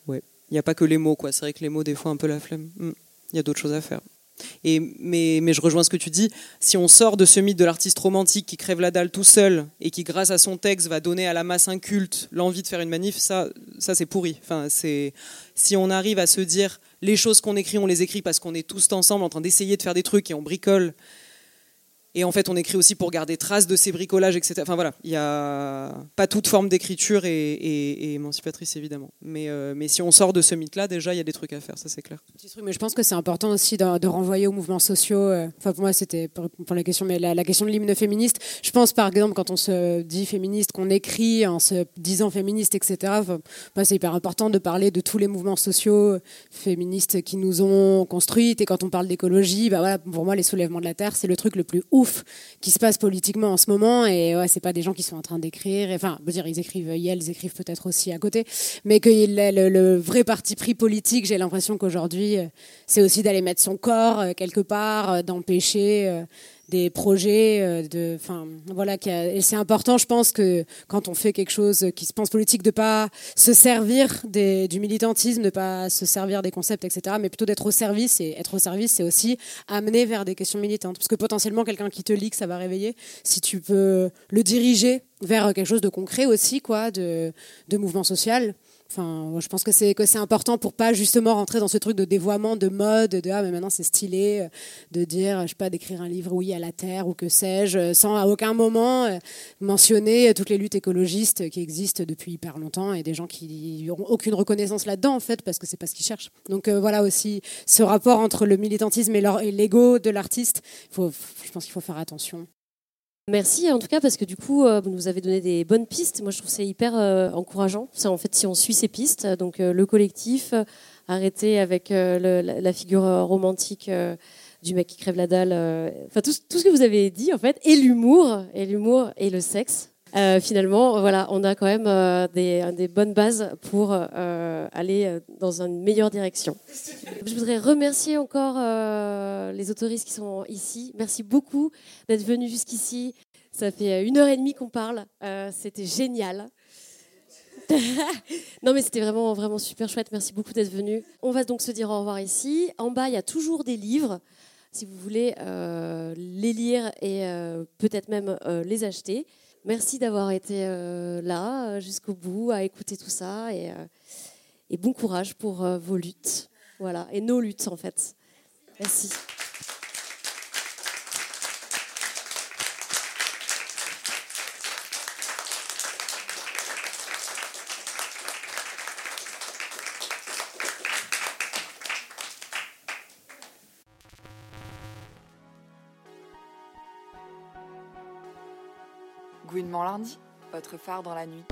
ouais, il n'y a pas que les mots, quoi. C'est vrai que les mots, des fois, un peu la flemme. Hmm. Il y a d'autres choses à faire. Et, mais, mais je rejoins ce que tu dis. Si on sort de ce mythe de l'artiste romantique qui crève la dalle tout seul et qui, grâce à son texte, va donner à la masse inculte l'envie de faire une manif, ça, ça c'est pourri. Enfin, c'est si on arrive à se dire les choses qu'on écrit, on les écrit parce qu'on est tous ensemble en train d'essayer de faire des trucs et on bricole. Et en fait, on écrit aussi pour garder trace de ces bricolages, etc. Enfin voilà, il n'y a pas toute forme d'écriture et, et- et émancipatrice, évidemment. Mais, euh, mais si on sort de ce mythe-là, déjà, il y a des trucs à faire, ça c'est clair. Petit truc, mais je pense que c'est important aussi de, renvoyer aux mouvements sociaux. euh, Enfin, pour moi, c'était pour, la question, mais la, question de l'hymne féministe. Je pense, par exemple, quand on se dit féministe, qu'on écrit en se disant féministe, etc. enfin, c'est hyper important de parler de tous les mouvements sociaux féministes qui nous ont construites. Et quand on parle d'écologie, bah voilà, pour moi, les soulèvements de la terre, c'est le truc le plus ouf qui se passe politiquement en ce moment. Et ouais, c'est pas des gens qui sont en train d'écrire. Enfin, je veux dire, ils écrivent, ils écrivent peut-être aussi à côté, mais que le, vrai parti pris politique, j'ai l'impression qu'aujourd'hui, euh, c'est aussi d'aller mettre son corps euh, quelque part, euh, d'empêcher euh, des projets, euh, de, enfin, voilà, et c'est important, je pense que quand on fait quelque chose qui se pense politique, de pas se servir des, du militantisme, de pas se servir des concepts, etc., mais plutôt d'être au service. Et être au service, c'est aussi amener vers des questions militantes, parce que potentiellement quelqu'un qui te lit, ça va réveiller, si tu peux le diriger vers quelque chose de concret aussi, quoi, de, de mouvement social. Enfin, je pense que c'est que c'est important pour pas justement rentrer dans ce truc de dévoiement, de mode, de ah mais maintenant c'est stylé euh, de dire je sais pas d'écrire un livre oui à la terre ou que sais-je, euh, sans à aucun moment euh, mentionner toutes les luttes écologistes qui existent depuis hyper longtemps et des gens qui n'auront aucune reconnaissance là-dedans en fait parce que c'est pas ce qu'ils cherchent. Donc voilà aussi ce rapport entre le militantisme et l'ego de l'artiste. Je pense qu'il faut faire attention. Merci en tout cas parce que du coup euh, vous nous avez donné des bonnes pistes. Moi je trouve c'est hyper euh, encourageant. En fait si on suit ces pistes, donc euh, le collectif, arrêter avec la, figure romantique du mec qui crève la dalle, enfin tout, tout ce que vous avez dit en fait, et l'humour, et l'humour et le sexe. Euh, finalement, voilà, on a quand même euh, des, bonnes bases pour euh, aller euh, dans une meilleure direction. Je voudrais remercier encore les autoristes qui sont ici. Merci beaucoup d'être venus jusqu'ici. Ça fait une heure et demie qu'on parle. C'était génial. non mais c'était vraiment vraiment super chouette. Merci beaucoup d'être venus. On va donc se dire au revoir ici. En bas, il y a toujours des livres si vous voulez les lire et peut-être même les acheter. Merci d'avoir été euh, là euh, jusqu'au bout à écouter tout ça et, euh, bon courage pour vos luttes. Voilà, et nos luttes en fait. Merci. Lundi, votre phare dans la nuit.